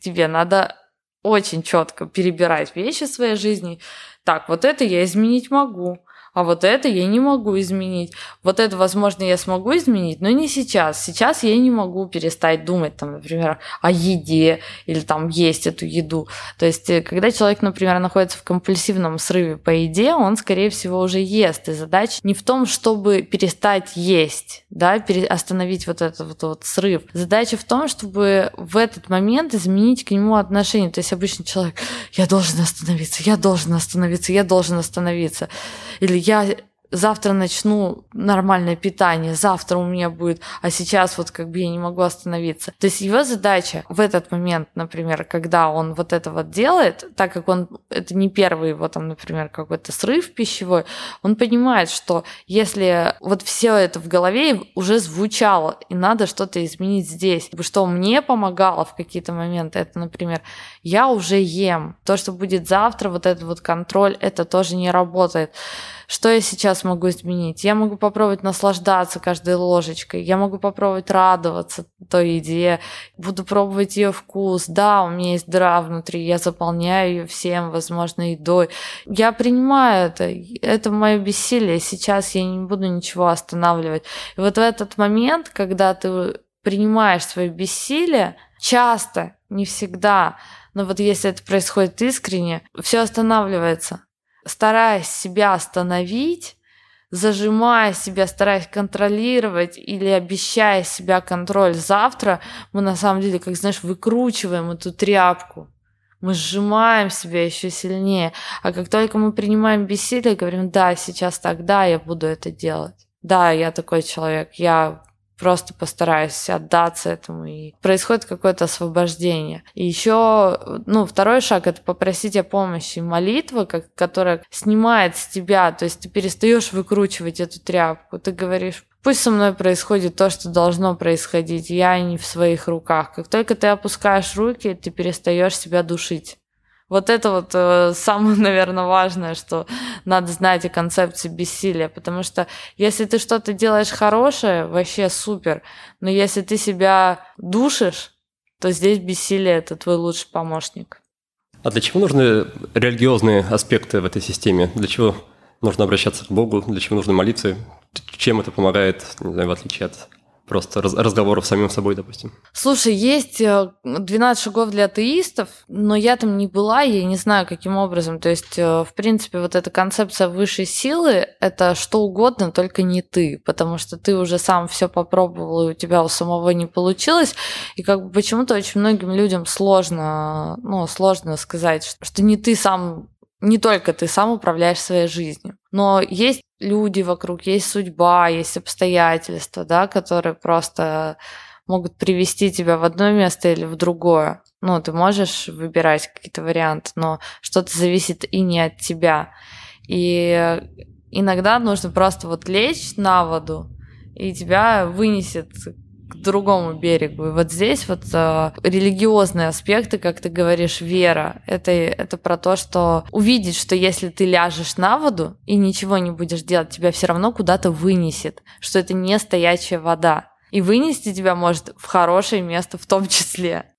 Тебе надо очень четко перебирать вещи в своей жизни. Так, вот это я изменить могу а вот это я не могу изменить. Вот это, возможно, я смогу изменить, но не сейчас. Сейчас я не могу перестать думать, там, например, о еде или там есть эту еду. То есть, э, когда человек, например, находится в компульсивном срыве по еде, он, скорее всего, уже ест. И задача не в том, чтобы перестать есть, да, остановить вот этот вот, вот срыв. Задача в том, чтобы в этот момент изменить к нему отношение. То есть обычный человек, я должен остановиться, я должен остановиться, я должен остановиться. Или я завтра начну нормальное питание, завтра у меня будет, а сейчас вот как бы я не могу остановиться. То есть его задача в этот момент, например, когда он вот это вот делает, так как он, это не первый его там, например, какой-то срыв пищевой, он понимает, что если вот все это в голове уже звучало, и надо что-то изменить здесь, что мне помогало в какие-то моменты, это, например, я уже ем, то, что будет завтра, вот этот вот контроль, это тоже не работает. Что я сейчас могу изменить? Я могу попробовать наслаждаться каждой ложечкой. Я могу попробовать радоваться той еде. Буду пробовать ее вкус. Да, у меня есть дыра внутри. Я заполняю ее всем, возможно, едой. Я принимаю это. Это мое бессилие. Сейчас я не буду ничего останавливать. И вот в этот момент, когда ты принимаешь свое бессилие, часто, не всегда, но вот если это происходит искренне, все останавливается стараясь себя остановить, зажимая себя, стараясь контролировать или обещая себя контроль завтра, мы на самом деле, как знаешь, выкручиваем эту тряпку. Мы сжимаем себя еще сильнее. А как только мы принимаем бессилие, говорим, да, сейчас так, да, я буду это делать. Да, я такой человек, я просто постараюсь отдаться этому, и происходит какое-то освобождение. И еще, ну, второй шаг — это попросить о помощи. Молитва, как, которая снимает с тебя, то есть ты перестаешь выкручивать эту тряпку, ты говоришь, Пусть со мной происходит то, что должно происходить. Я не в своих руках. Как только ты опускаешь руки, ты перестаешь себя душить. Вот это вот э, самое, наверное, важное, что надо знать о концепции бессилия, потому что если ты что-то делаешь хорошее, вообще супер, но если ты себя душишь, то здесь бессилие – это твой лучший помощник. А для чего нужны религиозные аспекты в этой системе? Для чего нужно обращаться к Богу? Для чего нужны молитвы? Чем это помогает, не знаю, в отличие от просто раз, разговоров с самим собой, допустим. Слушай, есть 12 э, шагов для атеистов, но я там не была, я не знаю, каким образом. То есть, э, в принципе, вот эта концепция высшей силы – это что угодно, только не ты, потому что ты уже сам все попробовал, и у тебя у самого не получилось. И как бы почему-то очень многим людям сложно, ну, сложно сказать, что не ты сам не только ты сам управляешь своей жизнью, но есть люди вокруг, есть судьба, есть обстоятельства, да, которые просто могут привести тебя в одно место или в другое. Ну, ты можешь выбирать какие-то варианты, но что-то зависит и не от тебя. И иногда нужно просто вот лечь на воду, и тебя вынесет к другому берегу. И вот здесь вот э, религиозные аспекты, как ты говоришь, вера, это, это про то, что увидеть, что если ты ляжешь на воду и ничего не будешь делать, тебя все равно куда-то вынесет, что это не стоячая вода. И вынести тебя может в хорошее место в том числе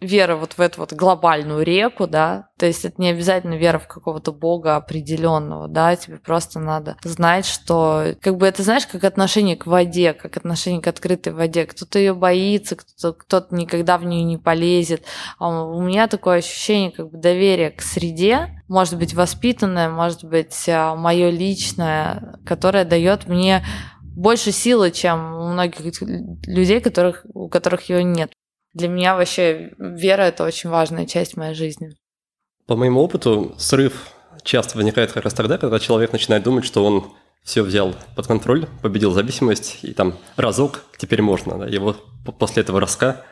вера вот в эту вот глобальную реку, да, то есть это не обязательно вера в какого-то бога определенного, да, тебе просто надо знать, что, как бы это, знаешь, как отношение к воде, как отношение к открытой воде, кто-то ее боится, кто-то, кто-то никогда в нее не полезет, а у меня такое ощущение, как бы доверие к среде, может быть воспитанное, может быть а, мое личное, которое дает мне больше силы, чем у многих людей, которых, у которых ее нет. Для меня вообще вера – это очень важная часть моей жизни. По моему опыту, срыв часто возникает как раз тогда, когда человек начинает думать, что он все взял под контроль, победил зависимость, и там разок теперь можно. Да, его после этого раска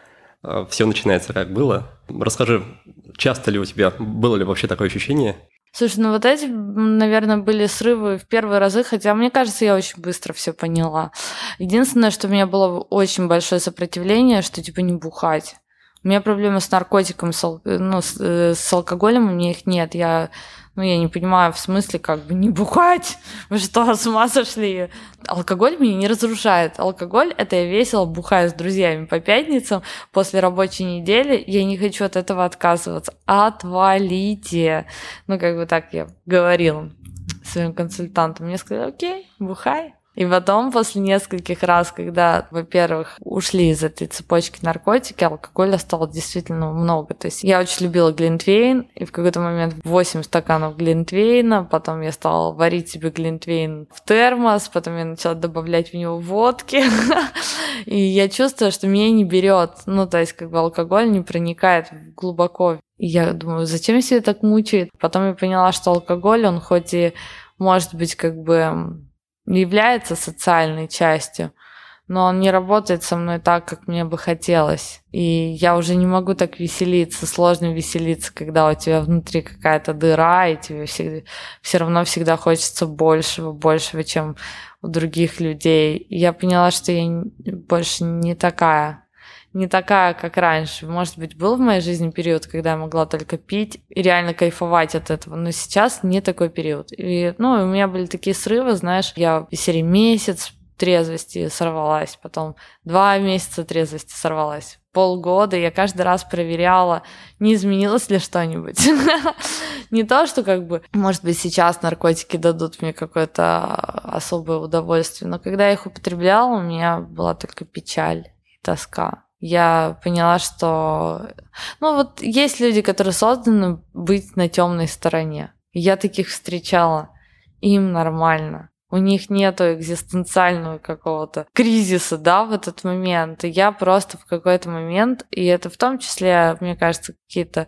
э, все начинается как было. Расскажи, часто ли у тебя, было ли вообще такое ощущение? Слушай, ну вот эти, наверное, были срывы в первые разы, хотя мне кажется, я очень быстро все поняла. Единственное, что у меня было очень большое сопротивление, что типа не бухать. У меня проблемы с наркотиком, с, ну, с, э, с алкоголем, у меня их нет. Я ну, я не понимаю, в смысле, как бы не бухать? Вы что, с ума сошли? Алкоголь меня не разрушает. Алкоголь — это я весело бухаю с друзьями по пятницам после рабочей недели. Я не хочу от этого отказываться. Отвалите. Ну, как бы так я говорила своим консультантам. Мне сказали, окей, бухай. И потом, после нескольких раз, когда, во-первых, ушли из этой цепочки наркотики, алкоголя стало действительно много. То есть я очень любила глинтвейн, и в какой-то момент 8 стаканов глинтвейна, потом я стала варить себе глинтвейн в термос, потом я начала добавлять в него водки. И я чувствую, что меня не берет. Ну, то есть, как бы алкоголь не проникает глубоко. И я думаю, зачем себя так мучает? Потом я поняла, что алкоголь, он хоть и может быть как бы является социальной частью, но он не работает со мной так, как мне бы хотелось. И я уже не могу так веселиться, сложно веселиться, когда у тебя внутри какая-то дыра, и тебе всегда, все равно всегда хочется большего, большего, чем у других людей. И я поняла, что я больше не такая не такая, как раньше. Может быть, был в моей жизни период, когда я могла только пить и реально кайфовать от этого, но сейчас не такой период. И, ну, у меня были такие срывы, знаешь, я в серии месяц трезвости сорвалась, потом два месяца трезвости сорвалась, полгода я каждый раз проверяла, не изменилось ли что-нибудь. Не то, что как бы, может быть, сейчас наркотики дадут мне какое-то особое удовольствие, но когда я их употребляла, у меня была только печаль и тоска я поняла, что... Ну вот есть люди, которые созданы быть на темной стороне. Я таких встречала. Им нормально. У них нету экзистенциального какого-то кризиса, да, в этот момент. И я просто в какой-то момент, и это в том числе, мне кажется, какие-то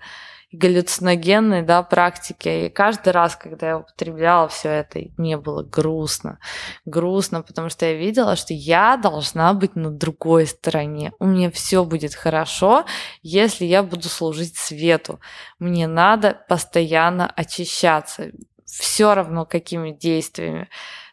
галлюциногенной да, практики. И каждый раз, когда я употребляла все это, мне было грустно. Грустно, потому что я видела, что я должна быть на другой стороне. У меня все будет хорошо, если я буду служить свету. Мне надо постоянно очищаться. Все равно какими действиями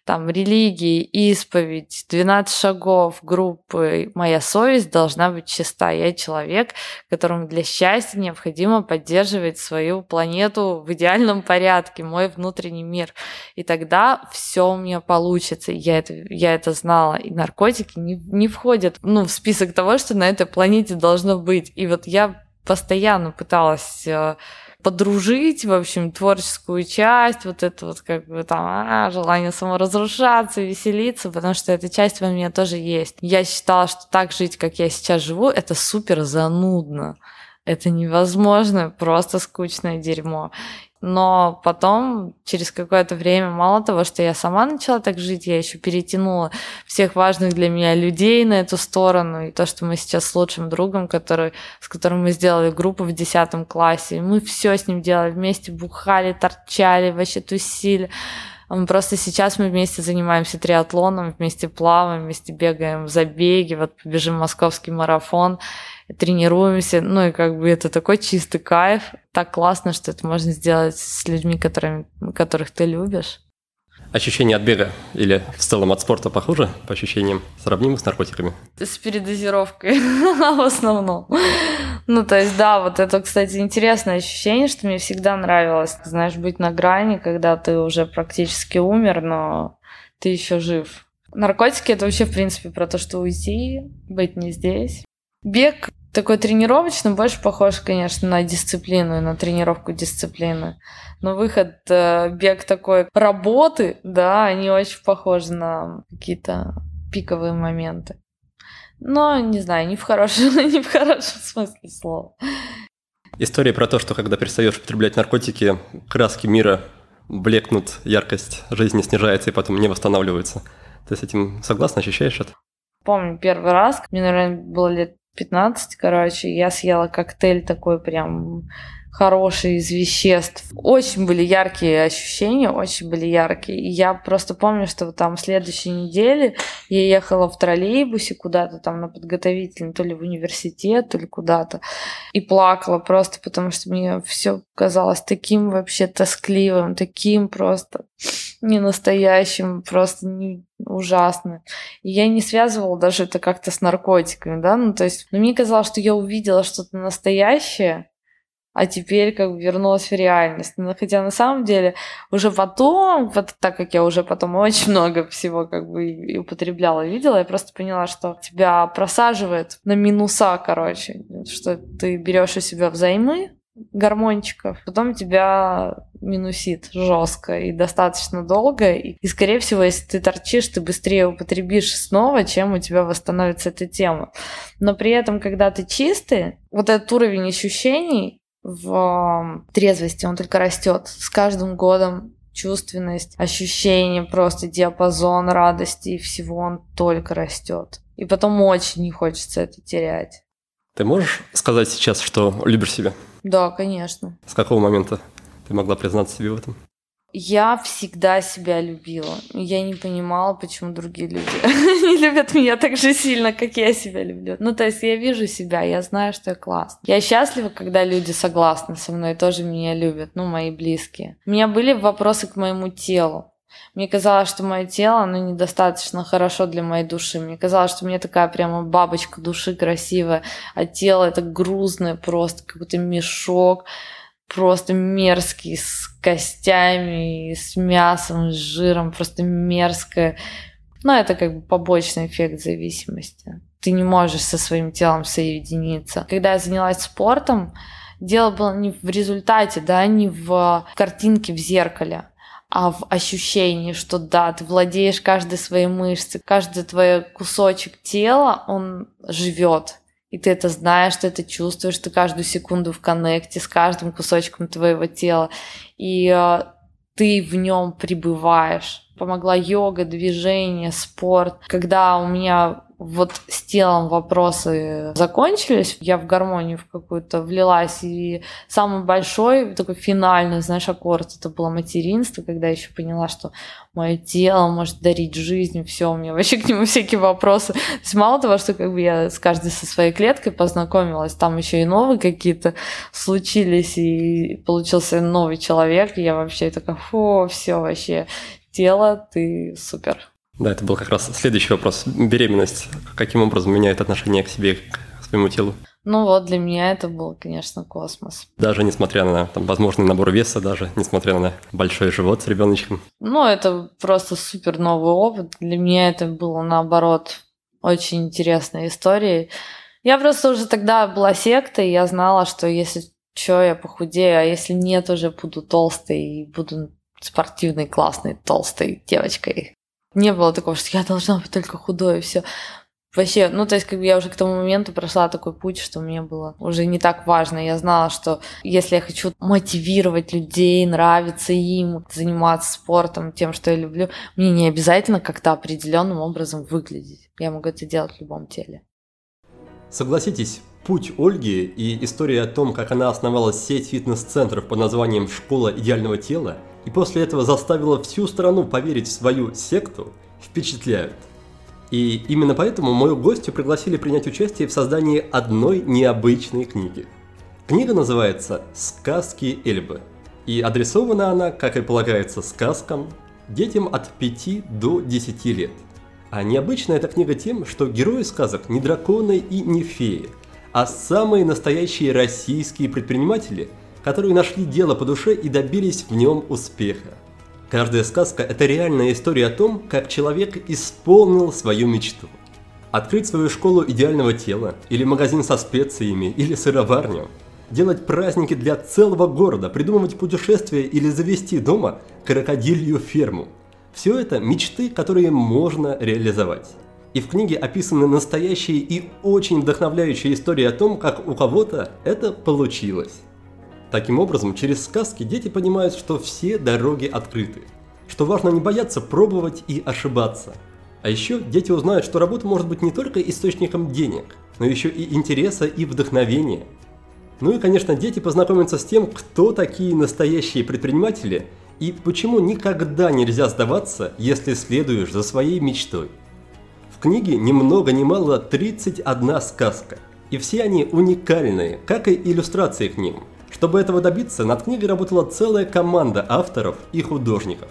там религии, исповедь, 12 шагов группы, моя совесть должна быть чиста. Я человек, которому для счастья необходимо поддерживать свою планету в идеальном порядке, мой внутренний мир. И тогда все у меня получится. Я это, я это знала. И наркотики не, не входят ну, в список того, что на этой планете должно быть. И вот я постоянно пыталась э, подружить, в общем, творческую часть, вот это вот как бы там а, желание саморазрушаться, веселиться, потому что эта часть во мне тоже есть. Я считала, что так жить, как я сейчас живу, это супер занудно. Это невозможно, просто скучное дерьмо. Но потом, через какое-то время, мало того, что я сама начала так жить, я еще перетянула всех важных для меня людей на эту сторону. И то, что мы сейчас с лучшим другом, который, с которым мы сделали группу в 10 классе, мы все с ним делали вместе, бухали, торчали, вообще тусили. Просто сейчас мы вместе занимаемся триатлоном, вместе плаваем, вместе бегаем в забеги, вот побежим московский марафон тренируемся, ну и как бы это такой чистый кайф, так классно, что это можно сделать с людьми, которыми, которых ты любишь. Ощущение от бега или в целом от спорта похоже по ощущениям, сравнимы с наркотиками? С передозировкой в основном. Ну, то есть, да, вот это, кстати, интересное ощущение, что мне всегда нравилось, знаешь, быть на грани, когда ты уже практически умер, но ты еще жив. Наркотики это вообще, в принципе, про то, что уйти, быть не здесь. Бег такой тренировочный, больше похож, конечно, на дисциплину, на тренировку дисциплины. Но выход, э, бег такой работы, да, они очень похожи на какие-то пиковые моменты. Но, не знаю, не в хорошем, не в хорошем смысле слова. История про то, что когда перестаешь употреблять наркотики, краски мира блекнут, яркость жизни снижается и потом не восстанавливается. Ты с этим согласна, ощущаешь это? Помню первый раз, мне, наверное, было лет 15, короче, я съела коктейль такой прям хороший из веществ. Очень были яркие ощущения, очень были яркие. И я просто помню, что там в следующей неделе я ехала в троллейбусе куда-то там на подготовительный, то ли в университет, то ли куда-то, и плакала просто, потому что мне все казалось таким вообще тоскливым, таким просто не настоящим, просто не ужасно. И я не связывала даже это как-то с наркотиками, да, ну то есть, но мне казалось, что я увидела что-то настоящее, а теперь как бы вернулась в реальность. Но хотя на самом деле уже потом, вот так как я уже потом очень много всего как бы и употребляла, видела, я просто поняла, что тебя просаживает на минуса, короче, что ты берешь у себя взаймы, гормончиков, потом тебя минусит жестко и достаточно долго. И, и, скорее всего, если ты торчишь, ты быстрее употребишь снова, чем у тебя восстановится эта тема. Но при этом, когда ты чистый, вот этот уровень ощущений в трезвости, он только растет с каждым годом чувственность, ощущение, просто диапазон радости и всего, он только растет. И потом очень не хочется это терять. Ты можешь сказать сейчас, что любишь себя? Да, конечно. С какого момента ты могла признаться себе в этом? Я всегда себя любила. Я не понимала, почему другие люди не любят меня так же сильно, как я себя люблю. Ну, то есть я вижу себя, я знаю, что я класс. Я счастлива, когда люди согласны со мной, тоже меня любят, ну, мои близкие. У меня были вопросы к моему телу. Мне казалось, что мое тело, оно недостаточно хорошо для моей души. Мне казалось, что у меня такая прямо бабочка души красивая, а тело это грузное просто, какой-то мешок просто мерзкий, с костями, с мясом, с жиром, просто мерзкое. Но это как бы побочный эффект зависимости. Ты не можешь со своим телом соединиться. Когда я занялась спортом, дело было не в результате, да, не в картинке в зеркале, а в ощущении, что да, ты владеешь каждой своей мышцей, каждый твой кусочек тела, он живет и ты это знаешь, ты это чувствуешь, ты каждую секунду в коннекте с каждым кусочком твоего тела, и э, ты в нем пребываешь. Помогла йога, движение, спорт. Когда у меня вот с телом вопросы закончились, я в гармонию в какую-то влилась, и самый большой, такой финальный, знаешь, аккорд, это было материнство, когда я еще поняла, что мое тело может дарить жизнь, все, у меня вообще к нему всякие вопросы. То есть мало того, что как бы я с каждой со своей клеткой познакомилась, там еще и новые какие-то случились, и получился новый человек, и я вообще такая, фу, все вообще, тело, ты супер. Да, это был как раз следующий вопрос. Беременность. Каким образом меняет отношение к себе, к своему телу? Ну вот, для меня это был, конечно, космос. Даже несмотря на там, возможный набор веса, даже несмотря на большой живот с ребеночком. Ну, это просто супер новый опыт. Для меня это было, наоборот, очень интересная история. Я просто уже тогда была сектой, я знала, что если что, я похудею, а если нет, уже буду толстой и буду спортивной, классной, толстой девочкой не было такого, что я должна быть только худой и все. Вообще, ну, то есть, как бы я уже к тому моменту прошла такой путь, что мне было уже не так важно. Я знала, что если я хочу мотивировать людей, нравиться им, заниматься спортом, тем, что я люблю, мне не обязательно как-то определенным образом выглядеть. Я могу это делать в любом теле. Согласитесь, путь Ольги и история о том, как она основала сеть фитнес-центров под названием «Школа идеального тела», и после этого заставила всю страну поверить в свою секту, впечатляют. И именно поэтому мою гостью пригласили принять участие в создании одной необычной книги. Книга называется «Сказки Эльбы», и адресована она, как и полагается сказкам, детям от 5 до 10 лет. А необычная эта книга тем, что герои сказок не драконы и не феи, а самые настоящие российские предприниматели – которые нашли дело по душе и добились в нем успеха. Каждая сказка – это реальная история о том, как человек исполнил свою мечту. Открыть свою школу идеального тела, или магазин со специями, или сыроварню. Делать праздники для целого города, придумывать путешествия или завести дома крокодилью ферму. Все это мечты, которые можно реализовать. И в книге описаны настоящие и очень вдохновляющие истории о том, как у кого-то это получилось. Таким образом, через сказки дети понимают, что все дороги открыты, что важно не бояться пробовать и ошибаться. А еще дети узнают, что работа может быть не только источником денег, но еще и интереса и вдохновения. Ну и, конечно, дети познакомятся с тем, кто такие настоящие предприниматели и почему никогда нельзя сдаваться, если следуешь за своей мечтой. В книге ни много ни мало 31 сказка, и все они уникальные, как и иллюстрации к ним – чтобы этого добиться, над книгой работала целая команда авторов и художников.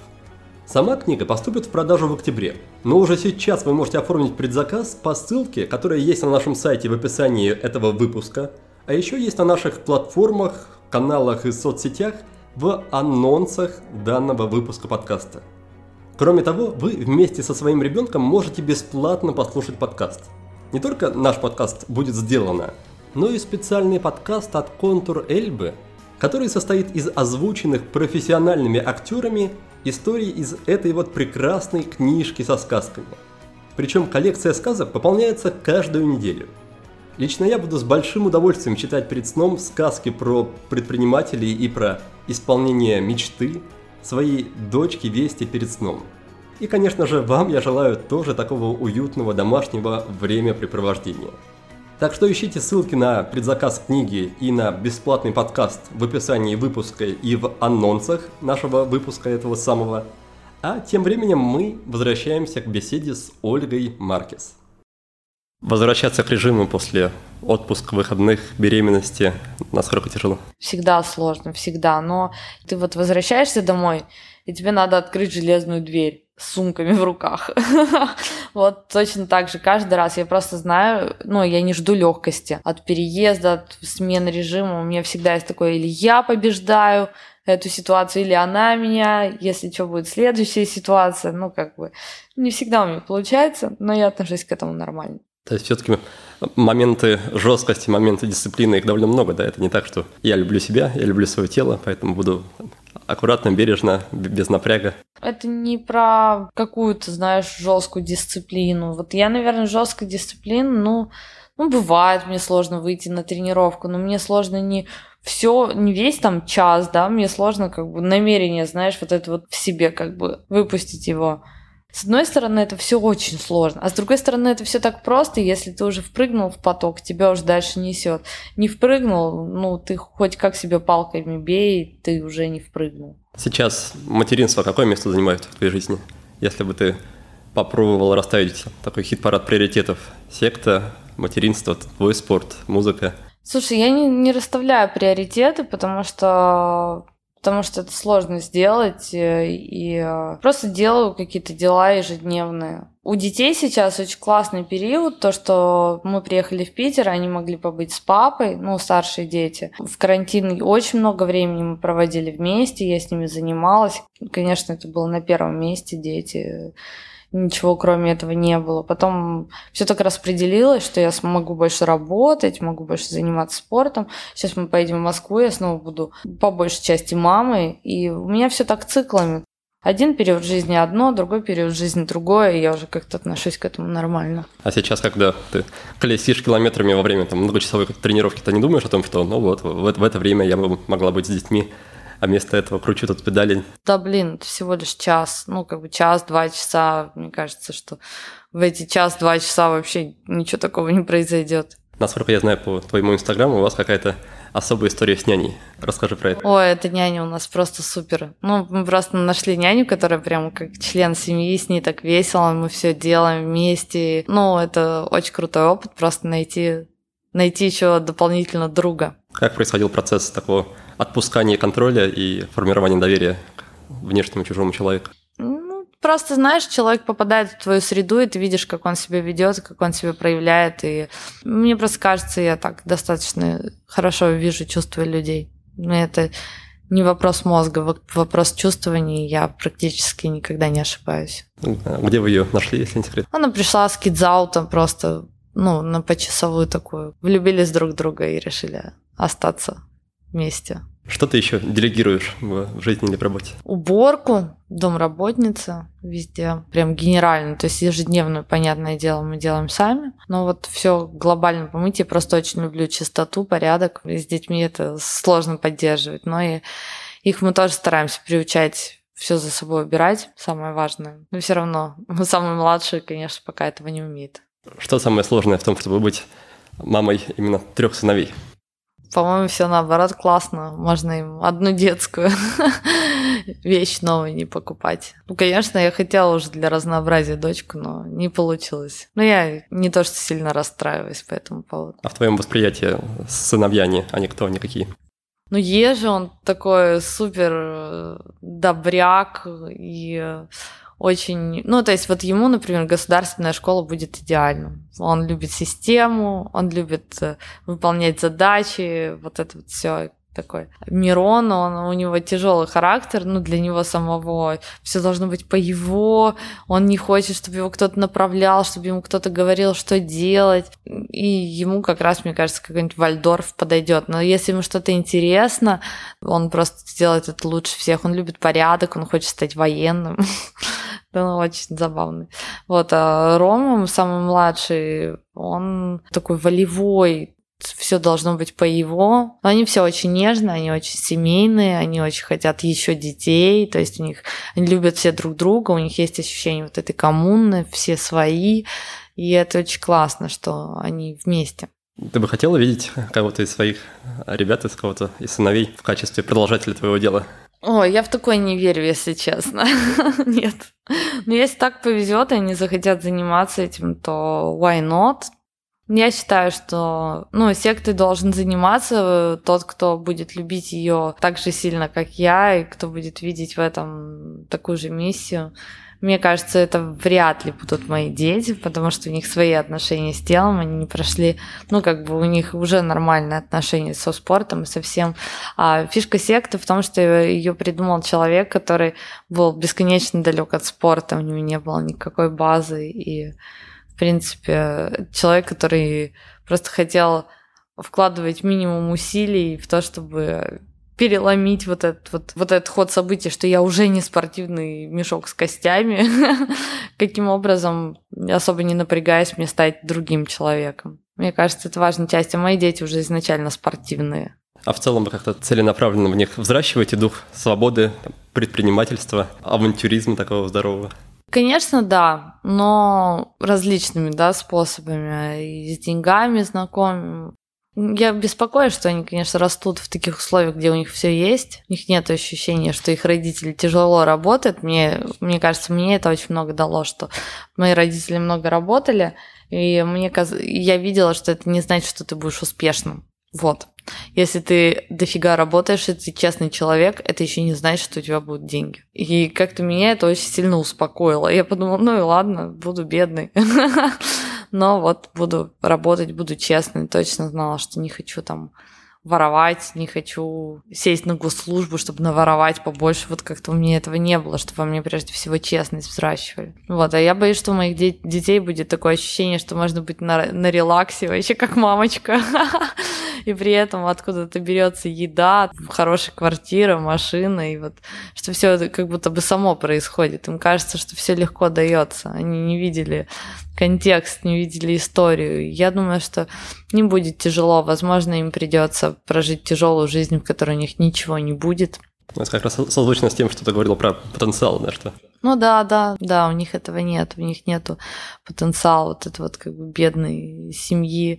Сама книга поступит в продажу в октябре, но уже сейчас вы можете оформить предзаказ по ссылке, которая есть на нашем сайте в описании этого выпуска, а еще есть на наших платформах, каналах и соцсетях в анонсах данного выпуска подкаста. Кроме того, вы вместе со своим ребенком можете бесплатно послушать подкаст. Не только наш подкаст будет сделано, но и специальный подкаст от Контур Эльбы, который состоит из озвученных профессиональными актерами историй из этой вот прекрасной книжки со сказками. Причем коллекция сказок пополняется каждую неделю. Лично я буду с большим удовольствием читать перед сном сказки про предпринимателей и про исполнение мечты своей дочки Вести перед сном. И, конечно же, вам я желаю тоже такого уютного домашнего времяпрепровождения. Так что ищите ссылки на предзаказ книги и на бесплатный подкаст в описании выпуска и в анонсах нашего выпуска этого самого. А тем временем мы возвращаемся к беседе с Ольгой Маркес. Возвращаться к режиму после отпуска, выходных, беременности, насколько тяжело? Всегда сложно, всегда. Но ты вот возвращаешься домой, и тебе надо открыть железную дверь с сумками в руках. вот точно так же каждый раз. Я просто знаю, ну, я не жду легкости от переезда, от смены режима. У меня всегда есть такое, или я побеждаю эту ситуацию, или она меня, если что будет следующая ситуация. Ну, как бы, не всегда у меня получается, но я отношусь к этому нормально. То есть все-таки моменты жесткости, моменты дисциплины, их довольно много, да? Это не так, что я люблю себя, я люблю свое тело, поэтому буду аккуратно, бережно, без напряга. Это не про какую-то, знаешь, жесткую дисциплину. Вот я, наверное, жесткая дисциплина, ну, ну, бывает, мне сложно выйти на тренировку, но мне сложно не все, не весь там час, да, мне сложно как бы намерение, знаешь, вот это вот в себе как бы выпустить его. С одной стороны, это все очень сложно, а с другой стороны, это все так просто, если ты уже впрыгнул в поток, тебя уже дальше несет. Не впрыгнул, ну, ты хоть как себе палками бей, ты уже не впрыгнул. Сейчас материнство какое место занимает в твоей жизни? Если бы ты попробовал расставить такой хит-парад приоритетов, секта, материнство, твой спорт, музыка? Слушай, я не, не расставляю приоритеты, потому что потому что это сложно сделать, э, и э, просто делаю какие-то дела ежедневные. У детей сейчас очень классный период, то, что мы приехали в Питер, они могли побыть с папой, ну, старшие дети. В карантин очень много времени мы проводили вместе, я с ними занималась. Конечно, это было на первом месте дети ничего кроме этого не было. Потом все так распределилось, что я смогу больше работать, могу больше заниматься спортом. Сейчас мы поедем в Москву, я снова буду по большей части мамой. И у меня все так циклами. Один период жизни одно, другой период жизни другое, и я уже как-то отношусь к этому нормально. А сейчас, когда ты колесишь километрами во время там, многочасовой тренировки, ты не думаешь о том, что ну вот в, в это время я могла быть с детьми, а вместо этого кручу тут педали. Да, блин, это всего лишь час, ну, как бы час-два часа. Мне кажется, что в эти час-два часа вообще ничего такого не произойдет. Насколько я знаю по твоему инстаграму, у вас какая-то особая история с няней. Расскажи про это. Ой, эта няня у нас просто супер. Ну, мы просто нашли няню, которая прям как член семьи, с ней так весело, мы все делаем вместе. Ну, это очень крутой опыт, просто найти, найти еще дополнительно друга. Как происходил процесс такого отпускания контроля и формирования доверия к внешнему чужому человеку? Ну, просто знаешь, человек попадает в твою среду, и ты видишь, как он себя ведет, как он себя проявляет. И мне просто кажется, я так достаточно хорошо вижу чувства людей. Мне это не вопрос мозга, вопрос чувствования, я практически никогда не ошибаюсь. Где вы ее нашли, если не секрет? Она пришла с кидзаутом просто, ну, на почасовую такую. Влюбились друг в друга и решили остаться вместе. Что ты еще делегируешь в жизни или в работе? Уборку, домработница, везде. Прям генерально. То есть ежедневную, понятное дело, мы делаем сами. Но вот все глобально помыть. Я просто очень люблю чистоту, порядок. И с детьми это сложно поддерживать. Но и их мы тоже стараемся приучать все за собой убирать, самое важное. Но все равно самый младший, конечно, пока этого не умеет. Что самое сложное в том, чтобы быть мамой именно трех сыновей? По-моему, все наоборот классно. Можно им одну детскую вещь новую не покупать. Ну, конечно, я хотела уже для разнообразия дочку, но не получилось. Но я не то, что сильно расстраиваюсь по этому поводу. А в твоем восприятии сыновья они, они кто, они какие? Ну, Ежи, он такой супер э, добряк и очень... Ну, то есть вот ему, например, государственная школа будет идеальным. Он любит систему, он любит э, выполнять задачи, вот это вот все такой. Мирон, он, у него тяжелый характер, ну, для него самого. Все должно быть по его, он не хочет, чтобы его кто-то направлял, чтобы ему кто-то говорил, что делать, и ему как раз, мне кажется, какой-нибудь Вальдорф подойдет, но если ему что-то интересно, он просто сделает это лучше всех, он любит порядок, он хочет стать военным, он очень забавный. Вот, а Рома, самый младший, он такой волевой, все должно быть по его. Но они все очень нежные, они очень семейные, они очень хотят еще детей, то есть у них они любят все друг друга, у них есть ощущение вот этой коммуны, все свои, и это очень классно, что они вместе. Ты бы хотела видеть кого-то из своих ребят, из кого-то из сыновей в качестве продолжателя твоего дела? Ой, я в такое не верю, если честно. Нет. Но если так повезет, и они захотят заниматься этим, то why not? Я считаю, что ну, сектой должен заниматься тот, кто будет любить ее так же сильно, как я, и кто будет видеть в этом такую же миссию. Мне кажется, это вряд ли будут мои дети, потому что у них свои отношения с телом, они не прошли, ну, как бы у них уже нормальные отношения со спортом и со всем. А фишка секты в том, что ее придумал человек, который был бесконечно далек от спорта, у него не было никакой базы, и в принципе, человек, который просто хотел вкладывать минимум усилий в то, чтобы переломить вот этот, вот, вот этот ход событий, что я уже не спортивный мешок с костями, каким образом, особо не напрягаясь, мне стать другим человеком. Мне кажется, это важная часть, а мои дети уже изначально спортивные. А в целом вы как-то целенаправленно в них взращиваете дух свободы, предпринимательства, авантюризма такого здорового? Конечно, да, но различными, да, способами. И с деньгами знакомым. Я беспокоюсь, что они, конечно, растут в таких условиях, где у них все есть. У них нет ощущения, что их родители тяжело работают. Мне, мне кажется, мне это очень много дало, что мои родители много работали, и мне я видела, что это не значит, что ты будешь успешным. Вот. Если ты дофига работаешь, и ты честный человек, это еще не значит, что у тебя будут деньги. И как-то меня это очень сильно успокоило. Я подумала, ну и ладно, буду бедный. Но вот буду работать, буду честной. Точно знала, что не хочу там воровать, не хочу сесть на госслужбу, чтобы наворовать побольше. Вот как-то у меня этого не было, чтобы во мне прежде всего честность взращивали. Вот, а я боюсь, что у моих де- детей будет такое ощущение, что можно быть на, на релаксе вообще как мамочка. И при этом откуда-то берется еда, хорошая квартира, машина, и вот что все как будто бы само происходит. Им кажется, что все легко дается. Они не видели контекст, не видели историю. Я думаю, что не будет тяжело. Возможно, им придется прожить тяжелую жизнь, в которой у них ничего не будет. Это как раз созвучно с тем, что ты говорил про потенциал, да, что? Ну да, да, да, у них этого нет, у них нету потенциала вот этой вот как бы бедной семьи.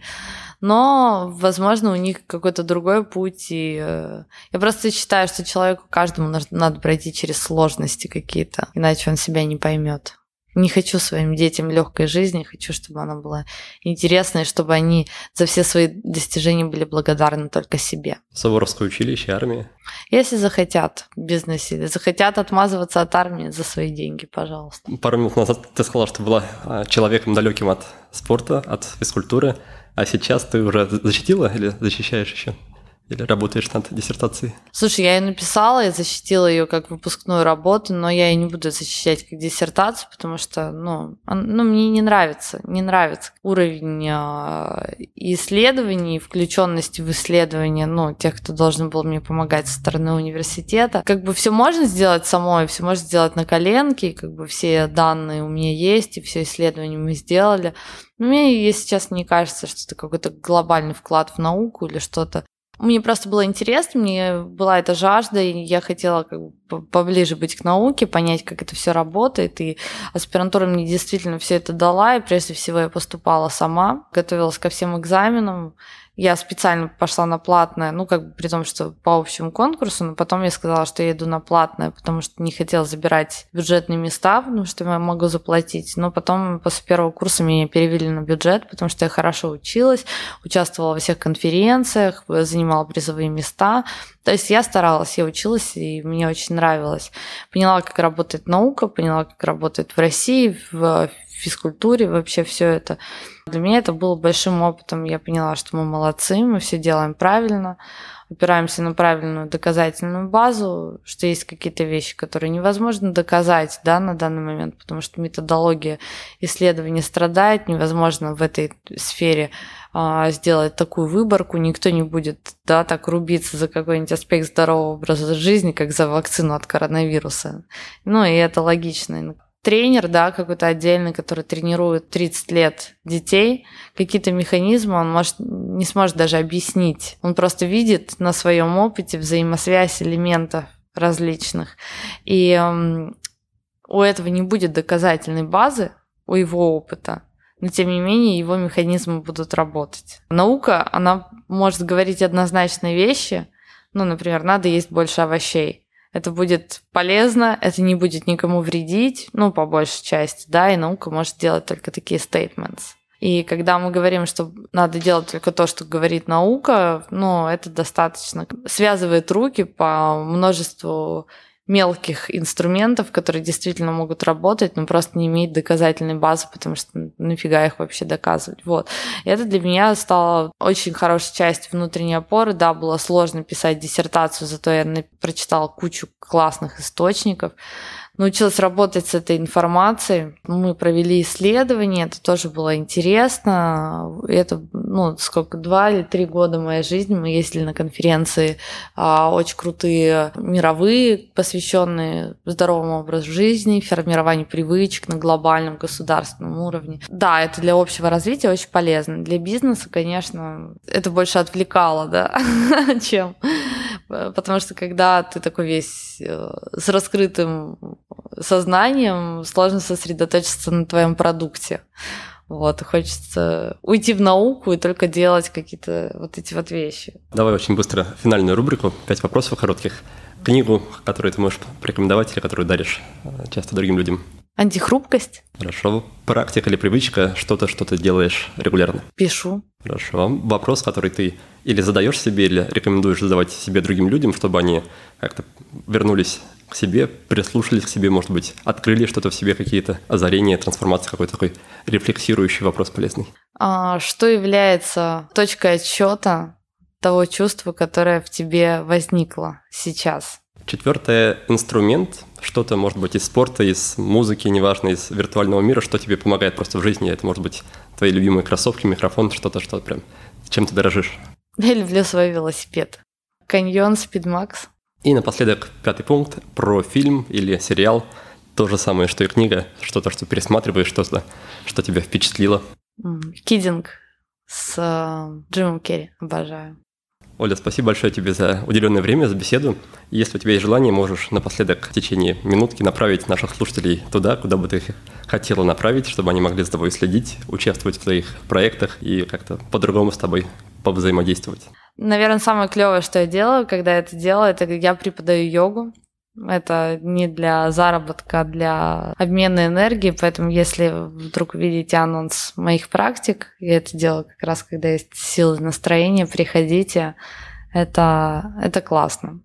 Но, возможно, у них какой-то другой путь. И э, я просто считаю, что человеку каждому надо пройти через сложности какие-то, иначе он себя не поймет. Не хочу своим детям легкой жизни, хочу, чтобы она была интересной, чтобы они за все свои достижения были благодарны только себе. Суворовское училище, армия? Если захотят, без насилия. Захотят отмазываться от армии за свои деньги, пожалуйста. Пару минут назад ты сказала, что была а, человеком далеким от спорта, от физкультуры, а сейчас ты уже защитила или защищаешь еще? Или работаешь над диссертацией? Слушай, я ее написала, я защитила ее как выпускную работу, но я ее не буду защищать как диссертацию, потому что, ну, ну мне не нравится, не нравится уровень а, исследований, включенности в исследования, ну, тех, кто должен был мне помогать со стороны университета. Как бы все можно сделать самой, все можно сделать на коленке, как бы все данные у меня есть, и все исследования мы сделали. Но мне, если сейчас не кажется, что это какой-то глобальный вклад в науку или что-то мне просто было интересно, мне была эта жажда, и я хотела как бы поближе быть к науке, понять, как это все работает. И аспирантура мне действительно все это дала, и прежде всего я поступала сама, готовилась ко всем экзаменам, я специально пошла на платное, ну, как бы при том, что по общему конкурсу, но потом я сказала, что я иду на платное, потому что не хотела забирать бюджетные места, потому что я могу заплатить. Но потом после первого курса меня перевели на бюджет, потому что я хорошо училась, участвовала во всех конференциях, занимала призовые места. То есть я старалась, я училась, и мне очень нравилось. Поняла, как работает наука, поняла, как работает в России, в физкультуре, вообще все это. Для меня это было большим опытом. Я поняла, что мы молодцы, мы все делаем правильно, опираемся на правильную доказательную базу, что есть какие-то вещи, которые невозможно доказать да, на данный момент, потому что методология исследования страдает, невозможно в этой сфере а, сделать такую выборку, никто не будет да, так рубиться за какой-нибудь аспект здорового образа жизни, как за вакцину от коронавируса. Ну и это логично тренер, да, какой-то отдельный, который тренирует 30 лет детей, какие-то механизмы он может, не сможет даже объяснить. Он просто видит на своем опыте взаимосвязь элементов различных. И эм, у этого не будет доказательной базы, у его опыта, но тем не менее его механизмы будут работать. Наука, она может говорить однозначные вещи, ну, например, надо есть больше овощей это будет полезно, это не будет никому вредить, ну, по большей части, да, и наука может делать только такие statements. И когда мы говорим, что надо делать только то, что говорит наука, ну, это достаточно связывает руки по множеству мелких инструментов, которые действительно могут работать, но просто не имеют доказательной базы, потому что нафига их вообще доказывать. Вот. Это для меня стало очень хорошей частью внутренней опоры. Да, было сложно писать диссертацию, зато я прочитала кучу классных источников научилась работать с этой информацией. Мы провели исследование, это тоже было интересно. Это, ну, сколько, два или три года моей жизни мы ездили на конференции а, очень крутые мировые, посвященные здоровому образу жизни, формированию привычек на глобальном государственном уровне. Да, это для общего развития очень полезно. Для бизнеса, конечно, это больше отвлекало, да, чем Потому что когда ты такой весь э, с раскрытым сознанием, сложно сосредоточиться на твоем продукте. Вот, хочется уйти в науку и только делать какие-то вот эти вот вещи. Давай очень быстро финальную рубрику. Пять вопросов коротких. Книгу, которую ты можешь порекомендовать или которую даришь э, часто другим людям. Антихрупкость. Хорошо. Практика или привычка, что-то, что ты делаешь регулярно? Пишу. Хорошо. Вопрос, который ты или задаешь себе, или рекомендуешь задавать себе другим людям, чтобы они как-то вернулись к себе, прислушались к себе, может быть, открыли что-то в себе, какие-то озарения, трансформации, какой-то такой рефлексирующий вопрос полезный. А, что является точкой отсчета того чувства, которое в тебе возникло сейчас? Четвертое – инструмент, что-то, может быть, из спорта, из музыки, неважно, из виртуального мира, что тебе помогает просто в жизни. Это может быть твои любимые кроссовки, микрофон, что-то, что прям чем ты дорожишь. Я люблю свой велосипед. Каньон Спидмакс. И напоследок пятый пункт про фильм или сериал. То же самое, что и книга, что-то, что пересматриваешь, что-то, что тебя впечатлило. Кидинг с э, Джимом Керри. Обожаю. Оля, спасибо большое тебе за уделенное время, за беседу. Если у тебя есть желание, можешь напоследок в течение минутки направить наших слушателей туда, куда бы ты хотела направить, чтобы они могли с тобой следить, участвовать в твоих проектах и как-то по-другому с тобой повзаимодействовать. Наверное, самое клевое, что я делаю, когда это делаю, это я преподаю йогу. Это не для заработка, а для обмена энергии, поэтому если вдруг видите анонс моих практик, я это делаю как раз, когда есть силы настроения, приходите, это, это классно.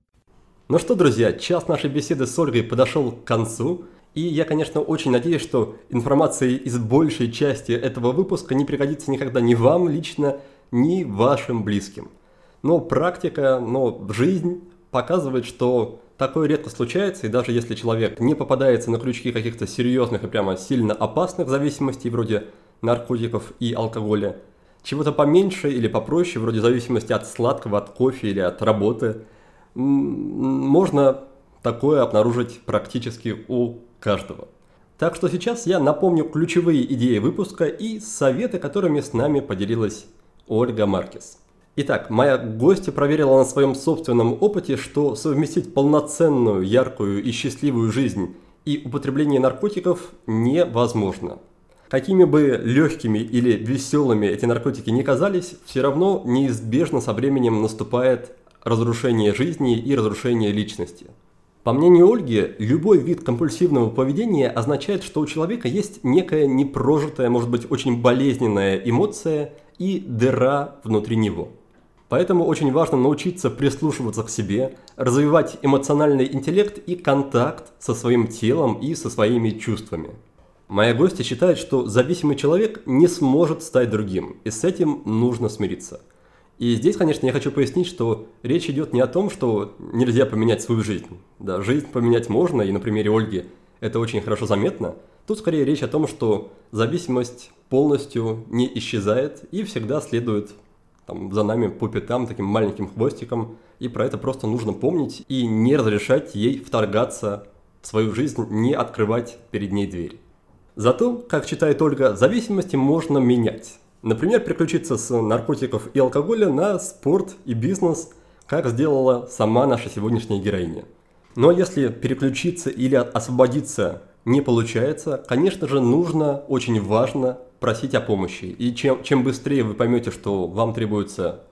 Ну что, друзья, час нашей беседы с Ольгой подошел к концу, и я, конечно, очень надеюсь, что информация из большей части этого выпуска не пригодится никогда ни вам лично, ни вашим близким. Но практика, но жизнь показывает, что Такое редко случается, и даже если человек не попадается на крючки каких-то серьезных и прямо сильно опасных зависимостей, вроде наркотиков и алкоголя, чего-то поменьше или попроще, вроде зависимости от сладкого, от кофе или от работы, можно такое обнаружить практически у каждого. Так что сейчас я напомню ключевые идеи выпуска и советы, которыми с нами поделилась Ольга Маркес. Итак, моя гостья проверила на своем собственном опыте, что совместить полноценную, яркую и счастливую жизнь и употребление наркотиков невозможно. Какими бы легкими или веселыми эти наркотики ни казались, все равно неизбежно со временем наступает разрушение жизни и разрушение личности. По мнению Ольги, любой вид компульсивного поведения означает, что у человека есть некая непрожитая, может быть, очень болезненная эмоция и дыра внутри него – Поэтому очень важно научиться прислушиваться к себе, развивать эмоциональный интеллект и контакт со своим телом и со своими чувствами. Моя гостья считает, что зависимый человек не сможет стать другим, и с этим нужно смириться. И здесь, конечно, я хочу пояснить, что речь идет не о том, что нельзя поменять свою жизнь. Да, жизнь поменять можно, и на примере Ольги это очень хорошо заметно. Тут скорее речь о том, что зависимость полностью не исчезает и всегда следует там, за нами по пятам таким маленьким хвостиком, и про это просто нужно помнить и не разрешать ей вторгаться в свою жизнь, не открывать перед ней дверь. Зато, как читает Ольга, зависимости можно менять. Например, переключиться с наркотиков и алкоголя на спорт и бизнес, как сделала сама наша сегодняшняя героиня. Но если переключиться или освободиться не получается, конечно же, нужно, очень важно просить о помощи. И чем, чем быстрее вы поймете, что вам требуется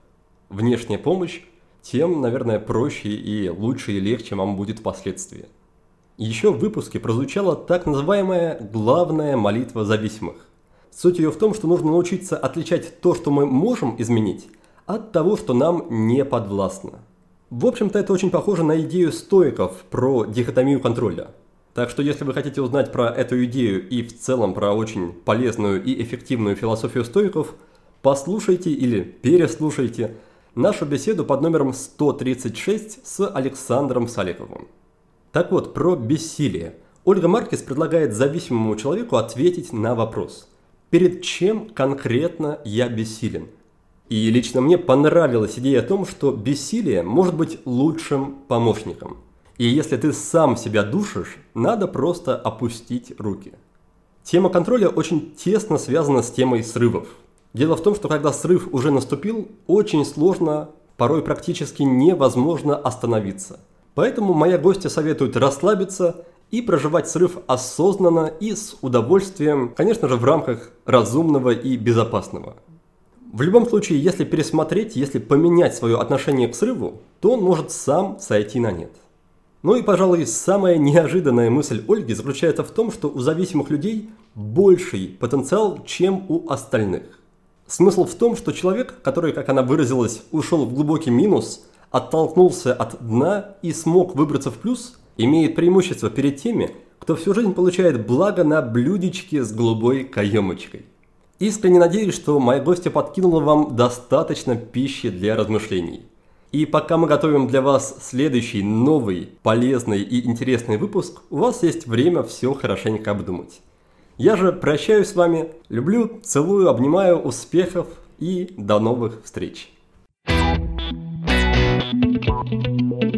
внешняя помощь, тем, наверное, проще и лучше и легче вам будет впоследствии. Еще в выпуске прозвучала так называемая главная молитва зависимых. Суть ее в том, что нужно научиться отличать то, что мы можем изменить, от того, что нам не подвластно. В общем-то, это очень похоже на идею стоиков про дихотомию контроля – так что если вы хотите узнать про эту идею и в целом про очень полезную и эффективную философию стоиков, послушайте или переслушайте нашу беседу под номером 136 с Александром Саликовым. Так вот, про бессилие. Ольга Маркес предлагает зависимому человеку ответить на вопрос. Перед чем конкретно я бессилен? И лично мне понравилась идея о том, что бессилие может быть лучшим помощником – и если ты сам себя душишь, надо просто опустить руки. Тема контроля очень тесно связана с темой срывов. Дело в том, что когда срыв уже наступил, очень сложно порой практически невозможно остановиться. Поэтому моя гостья советует расслабиться и проживать срыв осознанно и с удовольствием, конечно же, в рамках разумного и безопасного. В любом случае, если пересмотреть, если поменять свое отношение к срыву, то он может сам сойти на нет. Ну и, пожалуй, самая неожиданная мысль Ольги заключается в том, что у зависимых людей больший потенциал, чем у остальных. Смысл в том, что человек, который, как она выразилась, ушел в глубокий минус, оттолкнулся от дна и смог выбраться в плюс, имеет преимущество перед теми, кто всю жизнь получает благо на блюдечке с голубой каемочкой. Искренне надеюсь, что моя гостья подкинула вам достаточно пищи для размышлений. И пока мы готовим для вас следующий новый, полезный и интересный выпуск, у вас есть время все хорошенько обдумать. Я же прощаюсь с вами, люблю, целую, обнимаю, успехов и до новых встреч. thank you